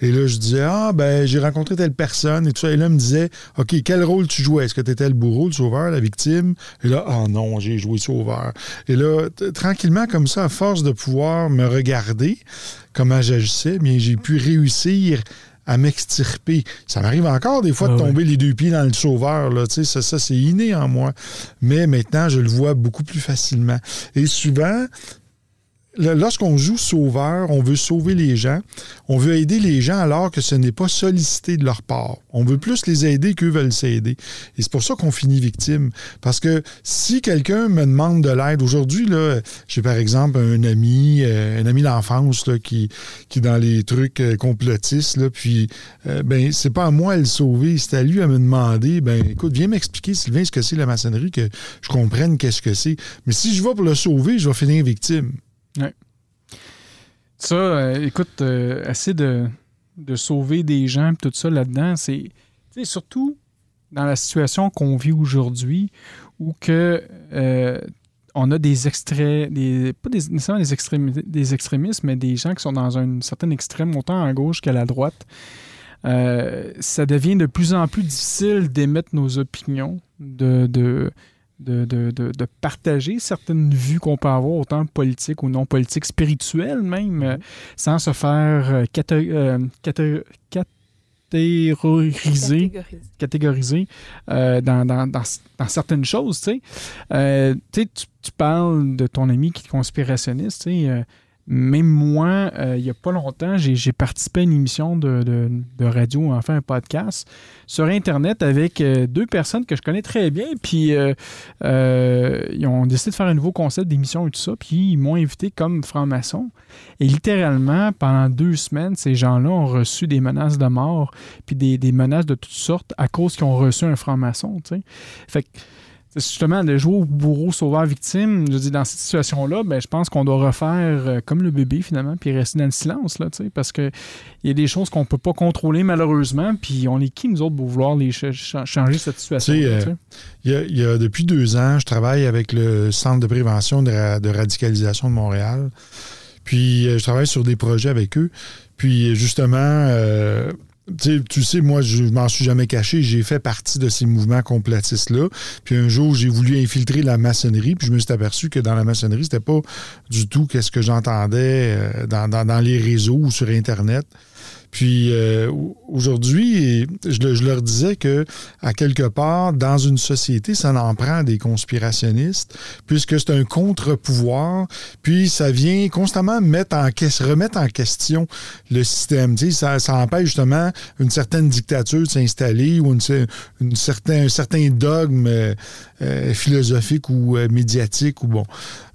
Et là, je disais Ah, ben j'ai rencontré telle personne et tout ça. Et là, elle me disait OK, quel rôle tu jouais? Est-ce que tu étais le bourreau, le sauveur, la victime? Et là, Ah non, j'ai joué sauveur. Et là, tranquillement, comme ça, à force de pouvoir me regarder comment j'agissais, bien, j'ai pu réussir à m'extirper. Ça m'arrive encore des fois de Ah tomber les deux pieds dans le sauveur. Là, Tu sais, ça, ça c'est inné en moi. Mais maintenant, je le vois beaucoup plus facilement. Et souvent, lorsqu'on joue sauveur, on veut sauver les gens, on veut aider les gens alors que ce n'est pas sollicité de leur part. On veut plus les aider qu'eux veulent s'aider. Et c'est pour ça qu'on finit victime. Parce que si quelqu'un me demande de l'aide, aujourd'hui, j'ai par exemple un ami, euh, un ami d'enfance qui, qui est dans les trucs euh, complotistes, là, puis euh, ben, c'est pas à moi de le sauver, c'est à lui à me demander, ben écoute, viens m'expliquer, Sylvain, ce que c'est la maçonnerie, que je comprenne qu'est-ce que c'est. Mais si je vais pour le sauver, je vais finir victime. Ça, euh, écoute, euh, essayer de, de sauver des gens, tout ça là-dedans, c'est surtout dans la situation qu'on vit aujourd'hui, où que euh, on a des extraits, des, pas des, nécessairement des, des extrémistes, mais des gens qui sont dans un certain extrême, autant à gauche qu'à la droite. Euh, ça devient de plus en plus difficile d'émettre nos opinions, de, de, de, de, de- de partager certaines vues qu'on peut avoir, autant politiques ou non politiques, spirituelles même, euh, sans se faire euh, euh, caté- catégoriser catégoriser dans, dans- dans- dans certaines choses, tu- tu parles de ton ami qui est conspirationniste, tu sais. Même moi, euh, il n'y a pas longtemps, j'ai participé à une émission de, radio, enfin un podcast, sur Internet avec euh, deux personnes que je connais très bien. Puis euh, ils ont décidé de faire un nouveau concept d'émission et tout ça. Puis ils m'ont invité comme franc-maçon. Et littéralement, pendant deux semaines, ces gens-là ont reçu des menaces de mort puis des, menaces de toutes sortes à cause qu'ils ont reçu un franc-maçon. Fait que justement de jouer au bourreau sauveur victime, je dis dans cette situation-là, ben, je pense qu'on doit refaire euh, comme le bébé finalement, puis rester dans le silence, là, tu sais, parce que il y a des choses qu'on peut pas contrôler malheureusement, puis on est qui nous autres pour vouloir les ch- ch- changer cette situation euh, Il y, a, y a depuis deux ans, je travaille avec le Centre de prévention de, ra- de radicalisation de Montréal. Puis euh, je travaille sur des projets avec eux. Puis justement, tu sais- moi, je m'en suis jamais caché. J'ai fait partie de ces mouvements complotistes-là. Puis un jour, j'ai voulu infiltrer la maçonnerie. Puis je me suis aperçu que dans la maçonnerie, c'était pas du tout qu'est-ce que j'entendais euh, dans- dans les réseaux ou sur Internet. Puis euh, aujourd'hui, je, le- je leur disais que à quelque part, dans une société, ça en prend des conspirationnistes, puisque c'est un contre-pouvoir, puis ça vient constamment mettre en remettre en question le système. Tu sais, ça, empêche justement une certaine dictature de s'installer ou une, cer- une certain, un certain dogme euh, euh, philosophique ou euh, médiatique ou bon.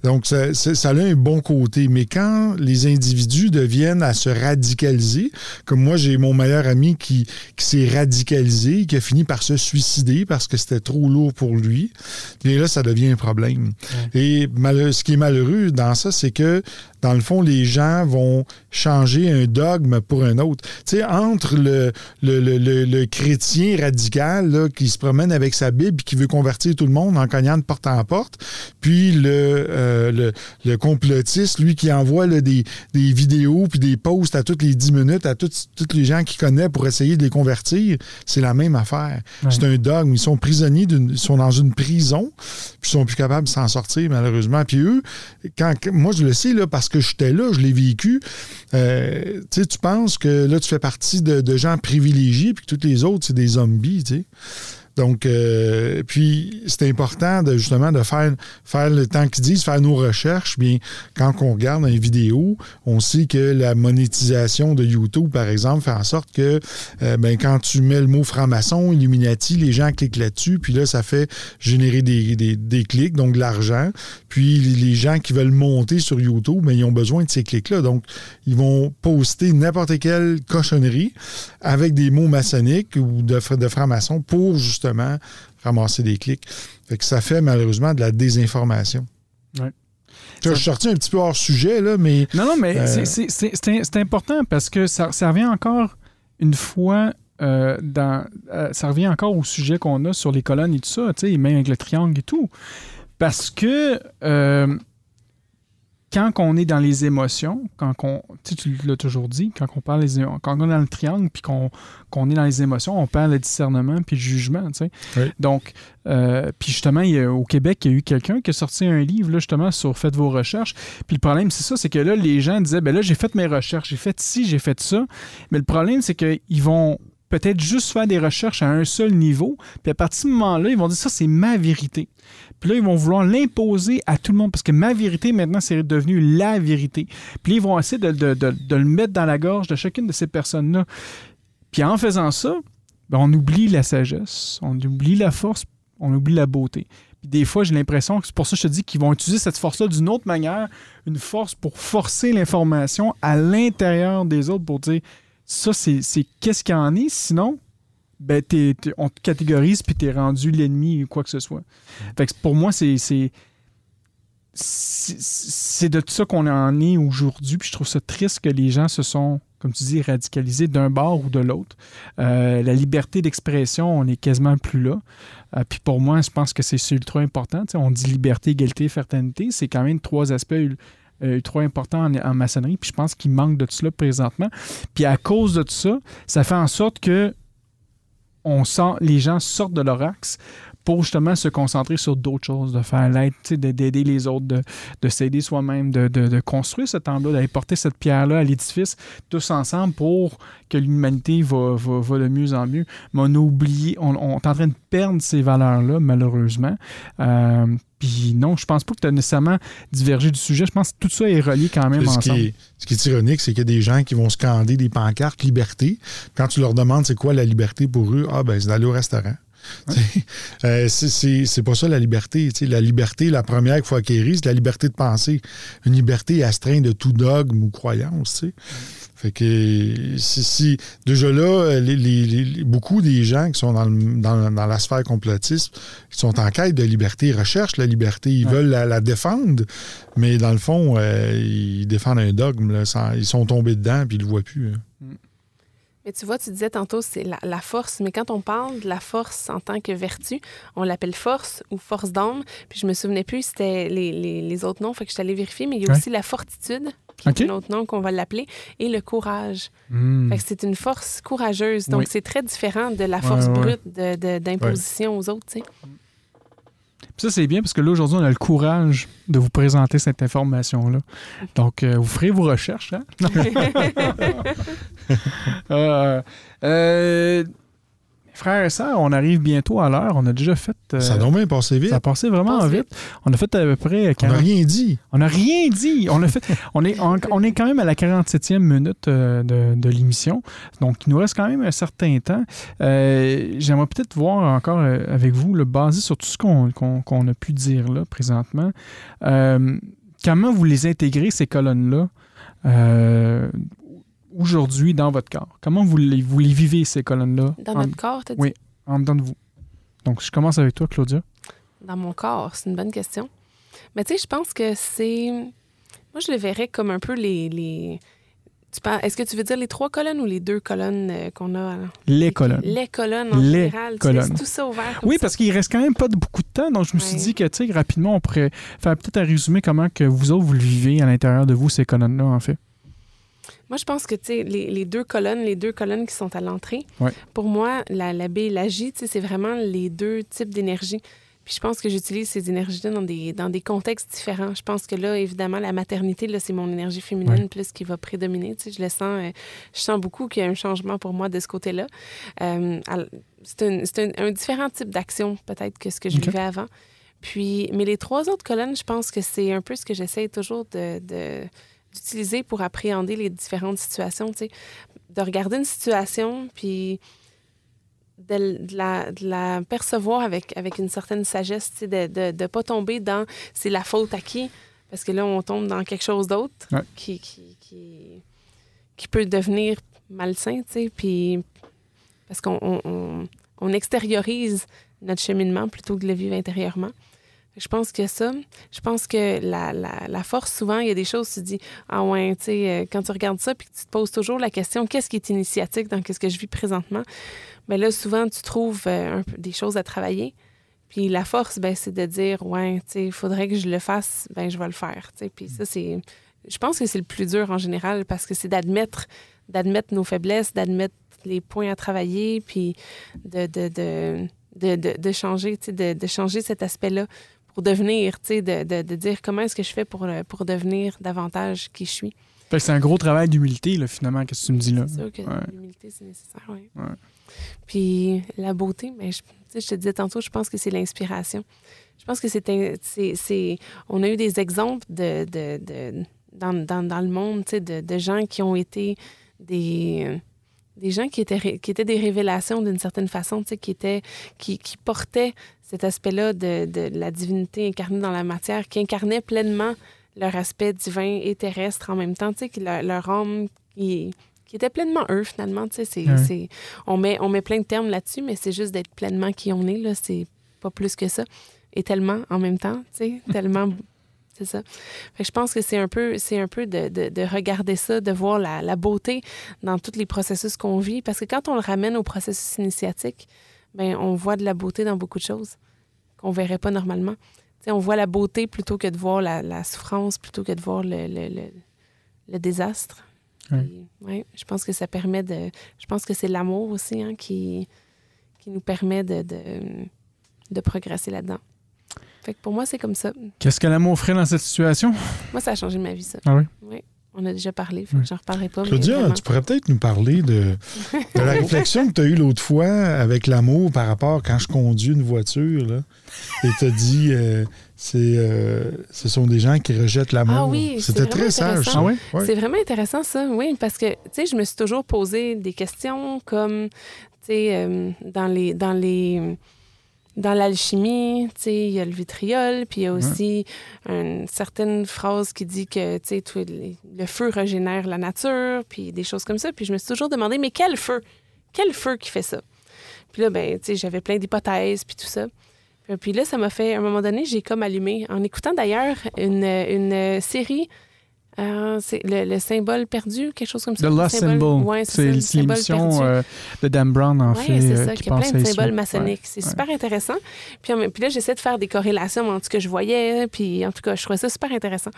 Donc, ça, a un bon côté. Mais quand les individus deviennent à se radicaliser, moi, j'ai mon meilleur ami qui, qui s'est radicalisé, qui a fini par se suicider parce que c'était trop lourd pour lui, bien là, ça devient un problème. Et mal- ce qui est malheureux dans ça, c'est que, dans le fond, les gens vont changer un dogme pour un autre. Tu sais, entre le, le, le- le- le chrétien radical là, qui se promène avec sa Bible et qui veut convertir tout le monde en cognant de porte en porte, puis le, euh, le, le complotiste, lui, qui envoie là, des, des vidéos puis des posts à toutes les 10 minutes à toutes, tous les gens qu'il connaît pour essayer de les convertir, c'est la même affaire. Ouais. C'est un dogme. Ils sont prisonniers, d'une- ils sont dans une prison, puis ils sont plus capables de s'en sortir, malheureusement. Puis eux, quand, moi, je le sais, là, parce que j'étais là, je l'ai vécu, euh, tu sais, tu penses que là, tu fais partie de, de gens privilégiés, puis que tous les autres, c'est des zombies, tu sais. Donc, euh, puis c'est important de justement de faire, faire le temps qu'ils disent, faire nos recherches. Bien, quand on regarde une vidéo, on sait que la monétisation de YouTube, par exemple, fait en sorte que euh, ben, quand tu mets le mot franc-maçon, Illuminati, les gens cliquent là-dessus, puis là, ça fait générer des, des- des clics, donc de l'argent. Puis les gens qui veulent monter sur YouTube, ben, ils ont besoin de ces clics-là. Donc, ils vont poster n'importe quelle cochonnerie avec des mots maçonniques ou de, de franc-maçon pour justement ramasser des clics. Fait que ça fait malheureusement de la désinformation. Ouais. Je suis sorti un petit peu hors sujet, là, mais Non, non, mais Euh, c'est- important parce que ça, ça revient encore une fois euh, dans. euh, ça revient encore au sujet qu'on a sur les colonnes et tout ça, tu sais, même avec le triangle et tout. Parce que quand on est dans les émotions, quand on, tu sais, tu l'as toujours dit, quand on parle les, quand on est dans le triangle puis qu'on est dans les émotions, on perd le discernement puis le jugement, tu sais. Oui. Donc, euh, puis justement, il y a- au Québec, il y a eu quelqu'un qui a sorti un livre là, justement sur faites vos recherches. Puis le problème, c'est ça, c'est que là, les gens disaient, ben là, j'ai fait mes recherches, j'ai fait ci, j'ai fait ça. Mais le problème, c'est qu'ils vont peut-être juste faire des recherches à un seul niveau. Puis à partir ce moment-là, ils vont dire ça, c'est ma vérité. Puis là, ils vont vouloir l'imposer à tout le monde parce que ma vérité, maintenant, c'est devenu la vérité. Puis ils vont essayer de, de- de- de le mettre dans la gorge de chacune de ces personnes-là. Puis en faisant ça, ben, on oublie la sagesse, on oublie la force, on oublie la beauté. Puis des fois, j'ai l'impression que c'est pour ça que je te dis qu'ils vont utiliser cette force-là d'une autre manière, une force pour forcer l'information à l'intérieur des autres pour dire ça, c'est qu'est-ce qu'il en est, sinon, ben, on te catégorise puis t'es rendu l'ennemi ou quoi que ce soit. Fait que pour moi, c'est. c'est de ça qu'on en est aujourd'hui. Puis je trouve ça triste que les gens se sont, comme tu dis, radicalisés d'un bord ou de l'autre. Euh, la liberté d'expression, on est quasiment plus là. Euh, puis pour moi, je pense que c'est ultra important. On dit liberté, égalité, fraternité. C'est quand même trois aspects euh, ultra importants en, maçonnerie. Puis je pense qu'il manque de tout cela présentement. Puis à cause de tout ça, ça fait en sorte que on sent, les gens sortent de leur axe pour justement se concentrer sur d'autres choses, de faire l'aide, d'aider les autres, de, de s'aider soi-même, de, de- construire ce temple-là, d'aller porter cette pierre-là à l'édifice tous ensemble pour que l'humanité va, va, va de mieux en mieux. Mais on a oublié, on, on est en train de perdre ces valeurs-là, malheureusement. Euh, Puis non, je pense pas que tu as nécessairement divergé du sujet. Je pense que tout ça est relié quand même ce, qui ensemble. est, ce qui est ironique, c'est qu'il y a des gens qui vont scander des pancartes liberté. Quand tu leur demandes c'est quoi la liberté pour eux, ah ben c'est d'aller au restaurant. (laughs) Euh, c'est- pas ça la liberté. La liberté, la première qu'il faut acquérir, c'est la liberté de penser. Une liberté astreinte de tout dogme ou croyance. Fait que si, si- déjà là, les, les- les- beaucoup des gens qui sont dans, le- dans- dans la sphère complotiste, qui sont en quête de liberté, ils recherchent la liberté, ils Ouais. veulent la, la défendre, mais dans le fond, euh, ils défendent un dogme. là, sans- ils sont tombés dedans puis ils le voient plus. hein. Mais tu vois, tu disais tantôt, c'est la, la force. Mais quand on parle de la force en tant que vertu, on l'appelle force ou force d'âme. Puis je me souvenais plus, c'était les, les- les autres noms. Fait que je suis allée vérifier. Mais il y a Ouais. aussi la fortitude, qui OK. est un autre nom qu'on va l'appeler, et le courage. Hmm. Fait que c'est une force courageuse. Donc, Oui. c'est très différent de la force Ouais, ouais. brute de- de- d'imposition aux autres, tu sais. Puis ça, c'est bien parce que là, aujourd'hui, on a le courage de vous présenter cette information-là. Donc, euh, vous ferez vos recherches. Hein? (laughs) (laughs) Euh, euh, frères et sœurs, on arrive bientôt à l'heure. On a déjà fait. euh, Ça a donc bien passé vite. ça a passé vraiment Passe vite. On a fait à peu près On n'a 40 rien dit. On n'a rien dit. On, a fait, (laughs) on, est, on, on est quand même à la 47e minute euh, de, de l'émission. Donc, il nous reste quand même un certain temps. Euh, J'aimerais peut-être voir encore avec vous, le basé sur tout ce qu'on a pu dire là présentement. comment vous les intégrez, ces colonnes-là, aujourd'hui dans votre corps? Comment vous les, vous les vivez, ces colonnes-là, Dans en, notre corps, t'as dit? oui. en dedans de vous? Donc, je commence avec toi, Claudia. Dans mon corps, c'est une bonne question. Mais tu sais, je pense que c'est. Moi, je le verrais comme un peu les. Tu Est-ce que tu veux dire les trois colonnes ou les deux colonnes euh, qu'on a? Les colonnes. Les colonnes en Les général. Tu colonnes. laisses tout ça ouvert. comme Oui, ça. parce qu'il reste quand même pas de beaucoup de temps, donc je me suis dit que, tu sais, rapidement, on pourrait faire peut-être un résumé comment que vous autres, vous le vivez à l'intérieur de vous, ces colonnes-là, en fait. Moi, je pense que tu sais, les, les deux colonnes, les deux colonnes qui sont à l'entrée, Ouais. pour moi, la, la B et la J, tu sais, c'est vraiment les deux types d'énergie. Puis je pense que j'utilise ces énergies-là dans des, dans des contextes différents. Je pense que là, évidemment, la maternité, là, c'est mon énergie féminine Ouais. plus qui va prédominer. Tu sais, je le sens, euh, je sens beaucoup qu'il y a un changement pour moi de ce côté-là. Euh, c'est un, c'est un- un différent type d'action, peut-être, que ce que je Ok. vivais avant. Puis, mais les trois autres colonnes, je pense que c'est un peu ce que j'essaie toujours de, de- d'utiliser pour appréhender les différentes situations, tu sais. De regarder une situation, puis de, de la, de la percevoir avec, avec une certaine sagesse, tu sais, de ne pas tomber dans c'est la faute à qui, parce que là, on tombe dans quelque chose d'autre Ouais. qui, qui, qui, qui peut devenir malsain, tu sais, puis parce qu'on on, on- on extériorise notre cheminement plutôt que de le vivre intérieurement. Je pense que ça, je pense que la, la, la force, souvent, il y a des choses, tu dis, ah ouais, tu sais, euh, quand tu regardes ça, puis tu te poses toujours la question, qu'est-ce qui est initiatique dans ce que je vis présentement? Mais là, souvent, tu trouves euh, un peu des choses à travailler. Puis la force, ben, c'est de dire, ouais, tu sais, il faudrait que je le fasse, ben, je vais le faire. tu sais. Puis ça, c'est. Je pense que c'est le plus dur en général parce que c'est d'admettre, d'admettre nos faiblesses, d'admettre les points à travailler, puis de, de, de, de, de- changer, tu sais, de changer cet aspect-là pour devenir, tu sais, de, de, de dire comment est-ce que je fais pour, euh, pour devenir davantage qui je suis. Fait que c'est un gros travail d'humilité, là, finalement, qu'est-ce que tu me dis là? C'est sûr que Ouais. l'humilité, c'est nécessaire, oui. Puis la beauté, mais je, je te disais tantôt, je pense que c'est l'inspiration. Je pense que c'est, On a eu des exemples de, de, de dans, dans, dans, le monde de, de, gens qui ont été des, des gens qui étaient, qui étaient des révélations d'une certaine façon, qui, étaient, qui, qui portaient cet aspect-là de, de, la divinité incarnée dans la matière, qui incarnaient pleinement leur aspect divin et terrestre en même temps, que leur, leur âme qui, qui était pleinement eux, finalement. C'est, c'est, on, met, on met plein de termes là-dessus, mais c'est juste d'être pleinement qui on est, là, c'est pas plus que ça. Et tellement en même temps, (laughs) tellement c'est ça. je pense que c'est un peu, c'est un peu de, de, regarder ça, de voir la, la, beauté dans tous les processus qu'on vit. Parce que quand on le ramène au processus initiatique, ben on voit de la beauté dans beaucoup de choses qu'on ne verrait pas normalement. on voit la beauté plutôt que de voir la, la souffrance, plutôt que de voir le, le, le, désastre. Ouais, je pense que ça permet de. Je pense que c'est l'amour aussi hein, qui, qui nous permet de, de, de progresser là-dedans. Fait que pour moi, c'est comme ça. Qu'est-ce que l'amour ferait dans cette situation? Moi, ça a changé ma vie, ça. Ah oui? Oui. On a déjà parlé, que j'en reparlerai pas. Claudia, tu pourrais peut-être nous parler de, de la (laughs) réflexion que tu as eue l'autre fois avec l'amour par rapport quand je conduis une voiture. Là, et tu as dit, euh, c'est, euh, ce sont des gens qui rejettent l'amour. Ah oui, C'était très sage. Ah oui? C'est vraiment intéressant, ça, oui, parce que, tu sais, je me suis toujours posé des questions comme, tu sais, euh, dans les. Dans les dans l'alchimie, il y a le vitriol, puis il y a aussi une certaine phrase qui dit que le feu régénère la nature, puis des choses comme ça. Puis je me suis toujours demandé, mais quel feu? Quel feu qui fait ça? Puis là, ben, j'avais plein d'hypothèses, puis tout ça. Puis là, ça m'a fait, à un moment donné, j'ai comme allumé, en écoutant d'ailleurs une, une série euh, c'est le, symbole perdu, quelque chose comme ça? The Lost Symbol. c'est l'émission euh, de Dan Brown, en fait. c'est ça, qui a plein de symboles maçonniques. c'est super intéressant. Puis, puis là, j'essaie de faire des corrélations entre ce que je voyais, puis en tout cas, je trouvais ça super intéressant.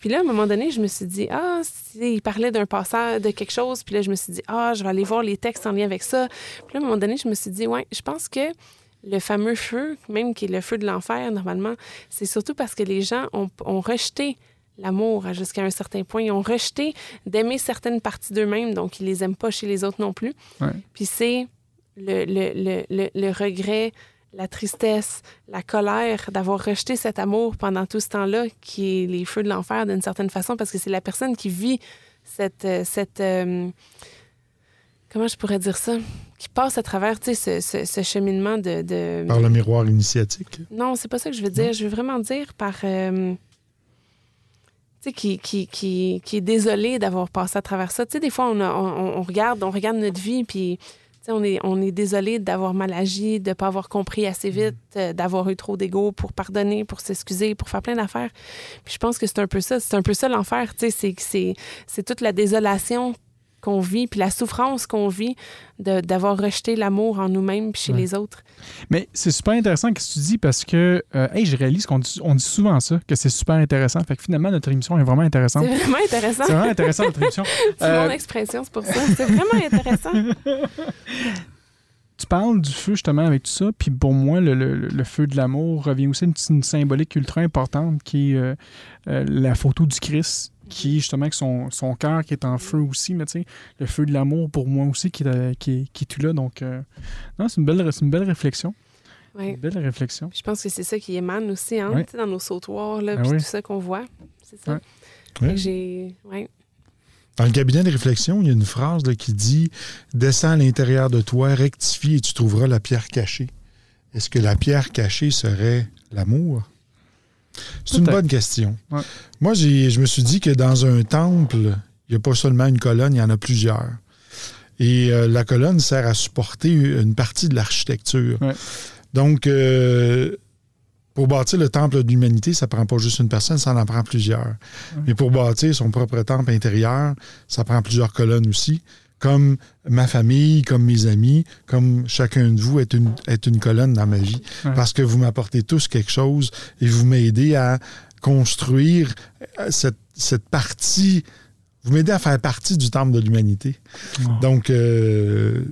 Puis là, à un moment donné, je me suis dit, ah, il parlait d'un passage, de quelque chose, puis là, je me suis dit, ah, je vais aller voir les textes en lien avec ça. Puis là, à un moment donné, je me suis dit, ouais, je pense que le fameux feu, même qui est le feu de l'enfer, normalement, c'est surtout parce que les gens ont, ont rejeté l'amour jusqu'à un certain point. Ils ont rejeté d'aimer certaines parties d'eux-mêmes, donc ils les aiment pas chez les autres non plus. Puis c'est le, le, le, le, regret, la tristesse, la colère d'avoir rejeté cet amour pendant tout ce temps-là, qui est les feux de l'enfer d'une certaine façon, parce que c'est la personne qui vit cette... Euh, cette euh, comment je pourrais dire ça? Qui passe à travers ce, ce, ce, cheminement de, Par le miroir initiatique? Non, c'est pas ça que je veux dire. Je veux vraiment dire par... Euh, qui, qui, qui, qui, est désolé d'avoir passé à travers ça. Tu sais, des fois, on, on, regarde, on regarde notre vie, puis on est, on est désolé d'avoir mal agi, de ne pas avoir compris assez vite, mm. euh, d'avoir eu trop d'ego pour pardonner, pour s'excuser, pour faire plein d'affaires. Puis je pense que c'est un peu ça. C'est un peu ça l'enfer. Tu sais, c'est toute la désolation qu'on vit, puis la souffrance qu'on vit d'avoir rejeté l'amour en nous-mêmes puis chez les autres. Mais c'est super intéressant ce que tu dis parce que, euh, hey, je réalise qu'on dit, on dit souvent ça, que c'est super intéressant. Fait que finalement, notre émission est vraiment intéressante. C'est vraiment intéressant. C'est vraiment intéressant, notre émission. (laughs) c'est mon euh, expression, c'est pour ça. C'est vraiment intéressant. (laughs) tu parles du feu justement avec tout ça, puis pour moi, le, le, feu de l'amour revient aussi à une, une, symbolique ultra importante qui est euh, la photo du Christ qui justement avec son, son cœur qui est en feu aussi, mais tu sais, le feu de l'amour pour moi aussi qui est, qui, qui est tout là. Donc, euh, non, c'est une belle, une belle réflexion. Une belle réflexion. Je pense que c'est ça qui émane aussi, hein, dans nos sautoirs, là, ben puis tout ça qu'on voit. C'est ça. J'ai. Dans le cabinet de réflexion, il y a une phrase qui dit Descends à l'intérieur de toi, rectifie et tu trouveras la pierre cachée. Est-ce que la pierre cachée serait l'amour? C'est une bonne question. Moi, je me suis dit que dans un temple, il n'y a pas seulement une colonne, il y en a plusieurs. Et euh, la colonne sert à supporter une partie de l'architecture. Donc, euh, pour bâtir le temple de l'humanité, ça ne prend pas juste une personne, ça en prend plusieurs. Mais pour bâtir son propre temple intérieur, ça prend plusieurs colonnes aussi comme ma famille, comme mes amis, comme chacun de vous est une, est une colonne dans ma vie. Parce que vous m'apportez tous quelque chose et vous m'aidez à construire euh, cette, cette partie, vous m'aidez à faire partie du temple de l'humanité. Donc, euh,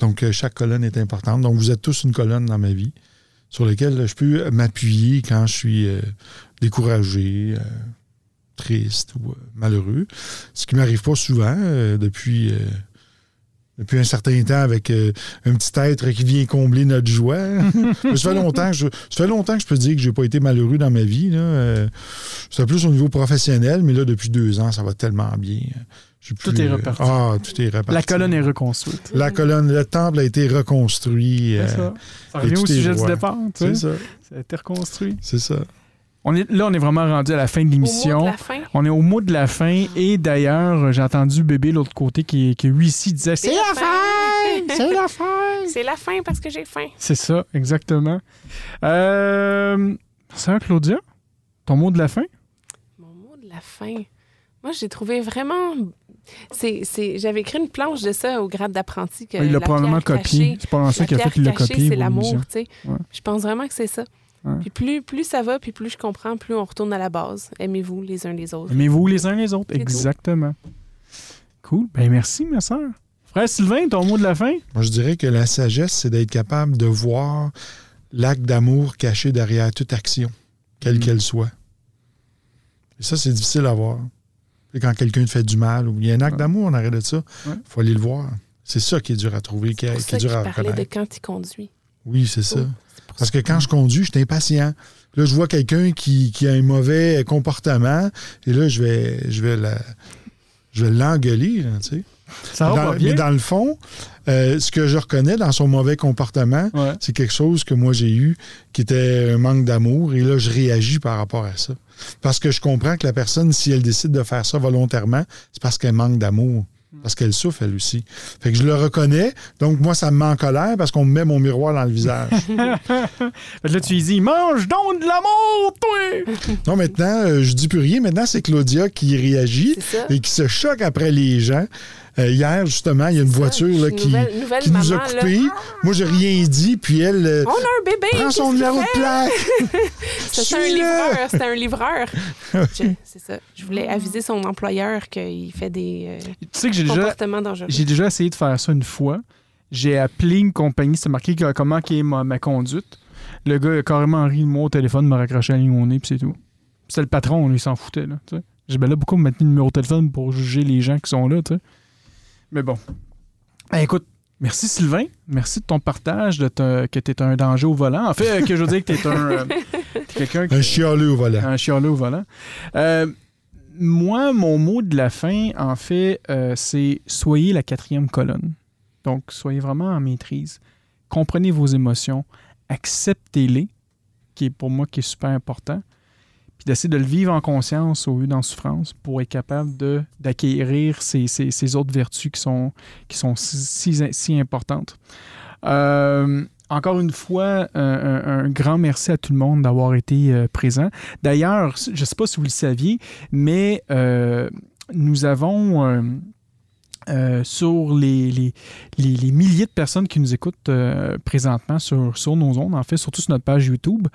donc, euh, chaque colonne est importante. Donc, vous êtes tous une colonne dans ma vie sur laquelle je peux m'appuyer quand je suis découragé, triste ou malheureux. Ce qui m'arrive pas souvent depuis depuis un certain temps avec euh, un petit être qui vient combler notre joie. (laughs) ça, fait longtemps que je, ça fait longtemps que je peux dire que j'ai pas été malheureux dans ma vie. Là. Euh, C'était plus au niveau professionnel, mais là, depuis deux ans, ça va tellement bien. Tout est euh, reparti. Ah, tout est reparti. La colonne est reconstruite. La colonne, le temple a été reconstruit. euh, C'est ça. Ça revient au sujet du départ. tu C'est ça. Ça a été reconstruit. C'est ça. On est, là, on est vraiment rendu à la fin de Au mot l'émission. de la fin? On est au mot de la fin et d'ailleurs, j'ai entendu bébé de l'autre côté qui, qui lui ici disait C'est la fin! (laughs) C'est la fin! C'est la fin parce que j'ai faim. C'est ça, exactement. Euh, Sœur Claudia, ton mot de la fin? Mon mot de la fin. Moi, j'ai trouvé vraiment. C'est. J'avais écrit une planche de ça au grade d'apprenti. que il l'a probablement copié. C'est pas ça qu'il a fait qu'il l'a copié. C'est l'amour, tu sais. Ouais. Je pense vraiment que c'est ça. Puis plus, plus ça va, puis plus je comprends, plus on retourne à la base. Aimez-vous les uns les autres. Aimez-vous les uns les autres. Exactement. Cool. Ben merci, ma soeur. Frère Sylvain, ton mot de la fin? Moi, je dirais que la sagesse, c'est d'être capable de voir l'acte d'amour caché derrière toute action, quelle Mm. qu'elle soit. Et ça, c'est difficile à voir. Et quand quelqu'un te fait du mal ou il y a un acte Ouais. d'amour en arrêt de ça, il Ouais. faut aller le voir. C'est ça qui est dur à trouver, qui, C'est est- pour qui ça est dur à parlait de reconnaître. quand il conduit. Oui, c'est ça. Parce que quand je conduis, je suis impatient. Là, je vois quelqu'un qui, qui a un mauvais comportement et là, je vais, je vais, la- je vais l'engueuler, là, tu sais. Ça va Dans- pas mais dans le fond, euh, ce que je reconnais dans son mauvais comportement, Ouais. c'est quelque chose que moi j'ai eu qui était un manque d'amour et là je réagis par rapport à ça. Parce que je comprends que la personne, si elle décide de faire ça volontairement, c'est parce qu'elle manque d'amour. Parce qu'elle souffre, elle aussi. Fait que je le reconnais. Donc, moi, ça me met en colère parce qu'on me met mon miroir dans le visage. (laughs) Fait que là, tu lui dis Mange donc de l'amour, toi! non, maintenant, euh, je dis plus rien. Maintenant, c'est Claudia qui réagit et qui se choque après les gens. Euh, hier, justement, il y a une C'est ça. voiture là, qui, nouvelle- nouvelle qui nous a maman, là. coupés. Moi, j'ai rien dit. Puis elle euh, On a un bébé! prend son numéro de plaque. (laughs) C'était un livreur. C'était un livreur. Je- c'est ça. Je voulais aviser son employeur qu'il fait des euh, Tu sais que j'ai déjà, comportements dangereux. j'ai déjà essayé de faire ça une fois. J'ai appelé une compagnie, c'est marqué comment qui est ma, ma conduite. Le gars a carrément ri de moi au téléphone, me raccroché la ligne au nez, puis c'est tout. C'était le patron, lui, il s'en foutait. Là. J'ai ben là beaucoup maintenu le numéro de téléphone pour juger les gens qui sont là. tu sais? Mais bon. Eh, écoute, merci Sylvain. Merci de ton partage, de te- que tu es un danger au volant. En fait, que je veux dire que tu es un. euh, quelqu'un qui- Un chialeux au volant. un chialeux au volant. Euh, moi, mon mot de la fin, en fait, euh, c'est soyez la quatrième colonne. Donc, soyez vraiment en maîtrise. Comprenez vos émotions. Acceptez-les, qui est pour moi qui est super important. D'essayer de le vivre en conscience au lieu d'en souffrance pour être capable d'acquérir ces, ces- ces autres vertus qui sont, qui sont si, si- importantes. Euh, encore une fois, un grand merci à tout le monde d'avoir été euh, présent. D'ailleurs, je ne sais pas si vous le saviez, mais euh, nous avons euh, euh, sur les, les, les- les milliers de personnes qui nous écoutent euh, présentement sur, sur nos ondes, en fait, surtout sur notre page YouTube,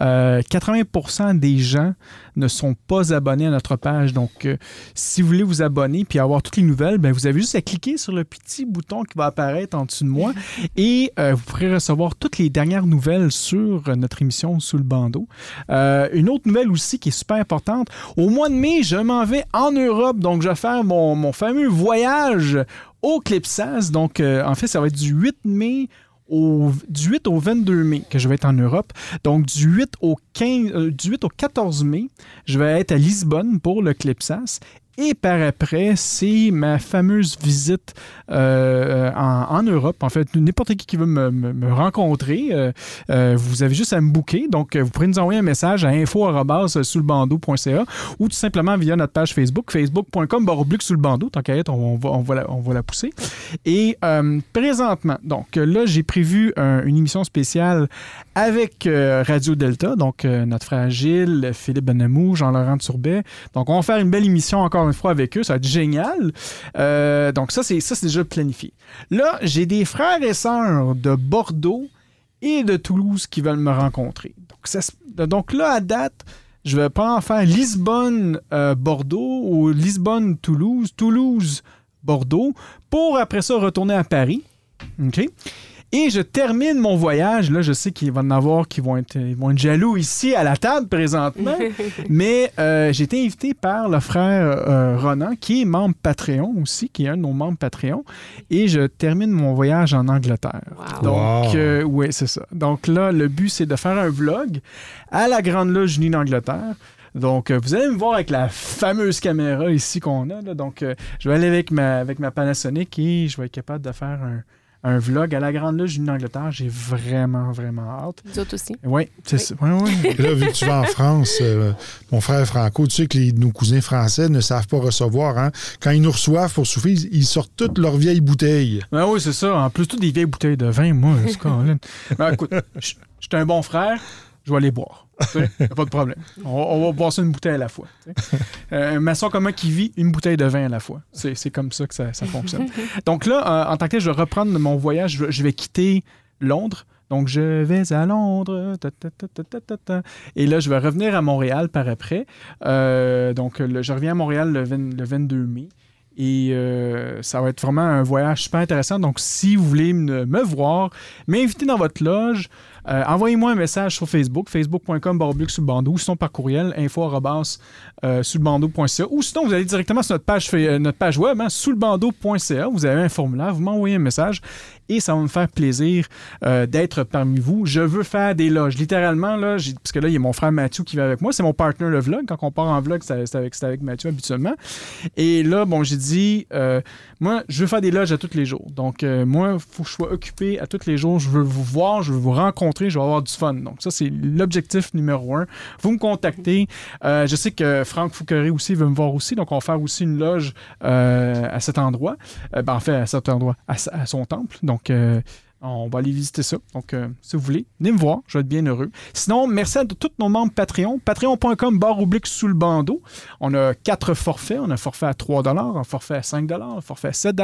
euh, 80% des gens ne sont pas abonnés à notre page. Donc, euh, si vous voulez vous abonner puis avoir toutes les nouvelles, ben, vous avez juste à cliquer sur le petit bouton qui va apparaître en dessous de moi (laughs) et euh, vous pourrez recevoir toutes les dernières nouvelles sur euh, notre émission Sous le bandeau. Euh, une autre nouvelle aussi qui est super importante, au mois de mai, je m'en vais en Europe, donc je vais faire mon, mon fameux voyage au Clipsas. Donc, euh, en fait, ça va être du 8 mai au, du 8 au 22 mai que je vais être en Europe. Donc, du 8 au, 15, euh, du 8 au 14 mai, je vais être à Lisbonne pour le Clipsas. Et par après, c'est ma fameuse visite euh, en, Europe. En fait, n'importe qui qui veut me, rencontrer, euh, euh, vous avez juste à me booker. Donc, vous pourrez nous envoyer un message à info.soulbando.ca ou tout simplement via notre page Facebook, facebook.com baroblique sous le bandeau. Tant qu'à être, on, va, la, pousser. Et présentement, donc là, j'ai prévu un- une émission spéciale avec Radio Delta, donc notre frère Gilles, Philippe Benamou, Jean-Laurent Turbet. Donc, on va faire une belle émission encore une fois avec eux. Ça va être génial. Euh, donc, ça, c'est ça, c'est déjà planifié. Là, j'ai des frères et sœurs de Bordeaux et de Toulouse qui veulent me rencontrer. Donc, là, à date, je vais pas en faire Lisbonne-Bordeaux ou Lisbonne-Toulouse, Toulouse-Bordeaux, pour après ça retourner à Paris. OK? Et je termine mon voyage. Là, je sais qu'il va y en avoir qui vont être, ils vont être jaloux ici à la table présentement. (laughs) mais euh, j'ai été invité par le frère euh, Ronan, qui est membre Patreon aussi, qui est un de nos membres Patreon. Et je termine mon voyage en Angleterre. Wow. Donc, Wow. euh, oui, c'est ça. Donc là, le but, c'est de faire un vlog à la Grande Loge Unie d'Angleterre. Donc, vous allez me voir avec la fameuse caméra ici qu'on a. là. Donc, euh, je vais aller avec ma, avec ma Panasonic et je vais être capable de faire un, un vlog à la Grande Loge Unie d'Angleterre. J'ai vraiment, vraiment hâte. Nous autres aussi. Oui, c'est Oui. ça. Ouais, ouais. Et (laughs) là, vu que tu vas en France, euh, mon frère Franco, tu sais que les- nos cousins français ne savent pas recevoir. Hein? Quand ils nous reçoivent pour souffler, ils, ils sortent toutes leurs vieilles bouteilles. Ben oui, c'est ça. En plus, toutes des vieilles bouteilles de vin, moi, c'est. (laughs) Ben écoute, je suis un bon frère, je vais les boire. Y a pas de problème. On, on va boire ça une bouteille à la fois. Euh, un maçon comment qui vit une bouteille de vin à la fois. C'est comme ça que ça, ça fonctionne. (laughs) Donc là, euh, en tant que tel, je vais reprendre mon voyage. Je, je vais quitter Londres. Donc, je vais à Londres. ta, ta, ta. Et là, je vais revenir à Montréal par après. Euh, donc, le- je reviens à Montréal le, 20 le 22 mai. Et euh, ça va être vraiment un voyage super intéressant. Donc, si vous voulez me, me voir, m'inviter dans votre loge, euh, envoyez-moi un message sur Facebook, facebook.com baroblique sous bandeau, ou sinon par courriel, info arobase, euh, ou sinon vous allez directement sur notre page, euh, web, hein, sous le bandeau.ca, vous avez un formulaire, vous m'envoyez un message et ça va me faire plaisir euh, d'être parmi vous. Je veux faire des loges, littéralement, là, parce que là, il y a mon frère Mathieu qui va avec moi, c'est mon partner le vlog. Quand on part en vlog, c'est avec, avec Mathieu habituellement. Et là, bon, j'ai dit, euh, moi, je veux faire des loges à tous les jours. Donc, euh, moi, il faut que je sois occupé à tous les jours. Je veux vous voir, je veux vous rencontrer, je veux avoir du fun. Donc, ça, c'est l'objectif numéro un. Vous me contactez. Je sais que Franck Fouqueray aussi veut me voir aussi. Donc, on va faire aussi une loge à cet endroit. Ben, en fait, à cet endroit, à, à son temple. Donc, euh, on va aller visiter ça. Donc, euh, si vous voulez, venez me voir. Je vais être bien heureux. Sinon, merci à tous nos membres Patreon. Patreon.com, barre oblique sous le bandeau. On a quatre forfaits. On a un forfait à 3 un forfait à 5 un forfait à 7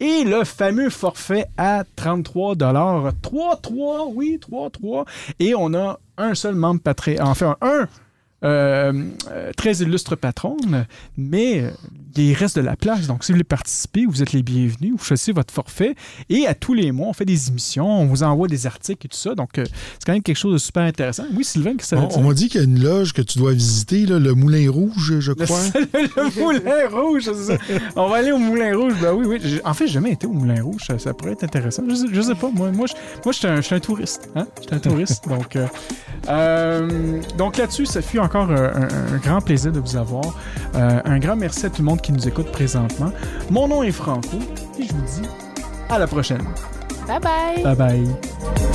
et le fameux forfait à 33 3, 3, oui, 3, 3. Et on a un seul membre Patreon. Enfin, un euh, euh, très illustre patronne, mais euh, il reste de la place. Donc, si vous voulez participer, vous êtes les bienvenus. Vous choisissez votre forfait. Et à tous les mois, on fait des émissions, on vous envoie des articles et tout ça. Donc, euh, c'est quand même quelque chose de super intéressant. Oui, Sylvain, que ça On, on m'a dit qu'il y a une loge que tu dois visiter, là, le Moulin Rouge, je crois. le (laughs) Moulin Rouge, c'est ça. On va aller au Moulin Rouge. Ben oui, oui. En fait, j'ai jamais été au Moulin Rouge. Ça, ça pourrait être intéressant. Je sais, je sais pas. Moi, moi, je, moi, je suis un, je suis un touriste. Hein? Je suis un touriste. (laughs) donc, euh, euh, donc là-dessus, ça fut encore euh, un, un grand plaisir de vous avoir. Euh, un grand merci à tout le monde qui nous écoute présentement. Mon nom est Franco et je vous dis à la prochaine. Bye bye. Bye bye.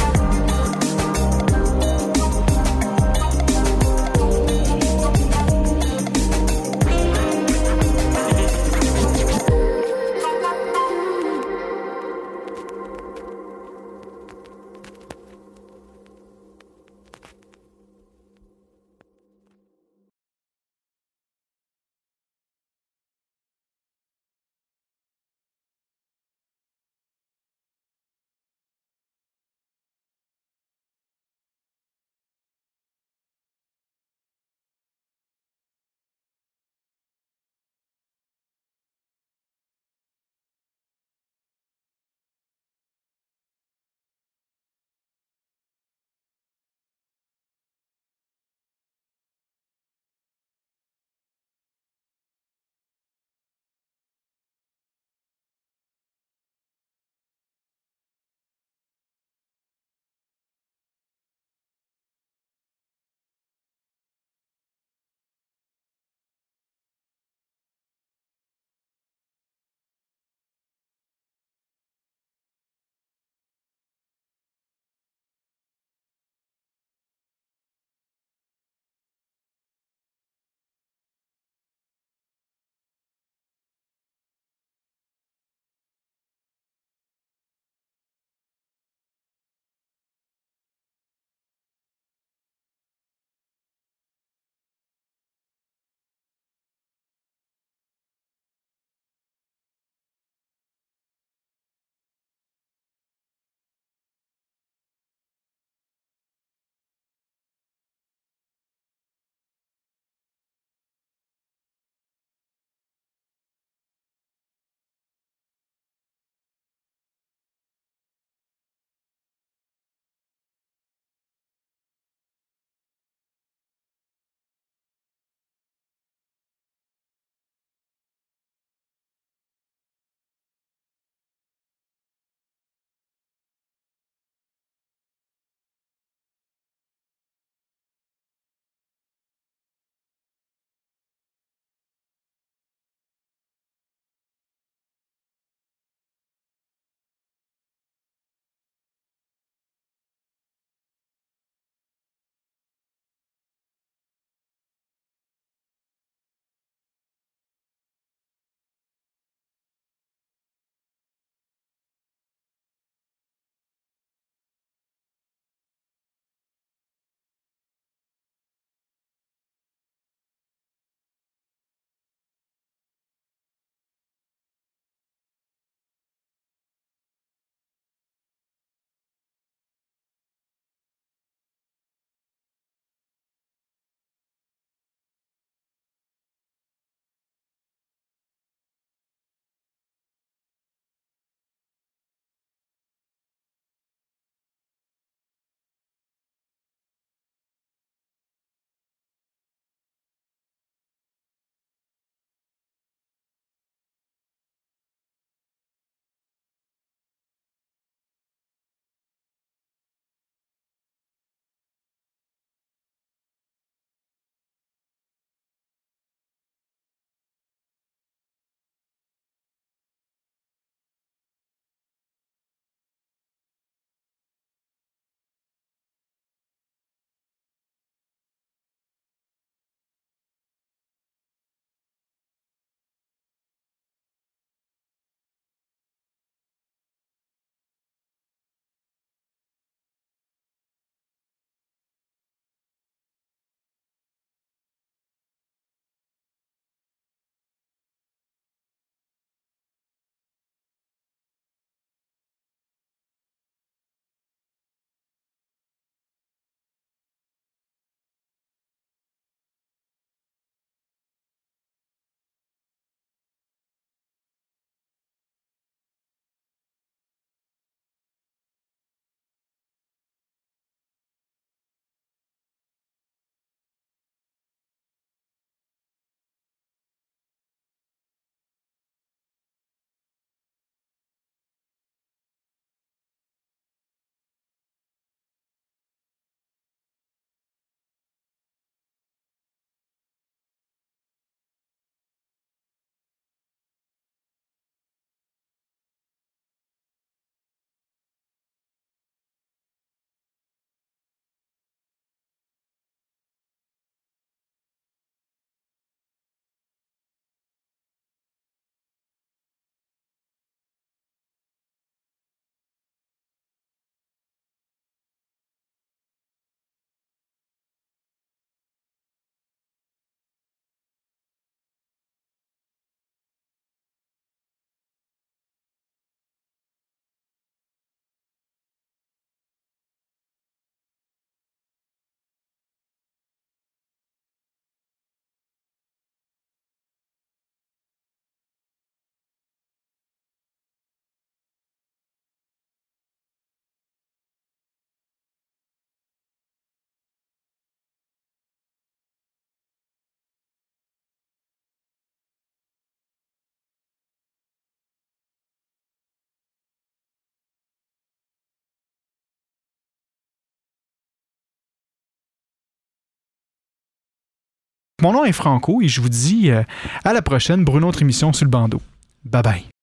Mon nom est Franco et je vous dis euh, à la prochaine pour une autre émission sur le bandeau. Bye bye.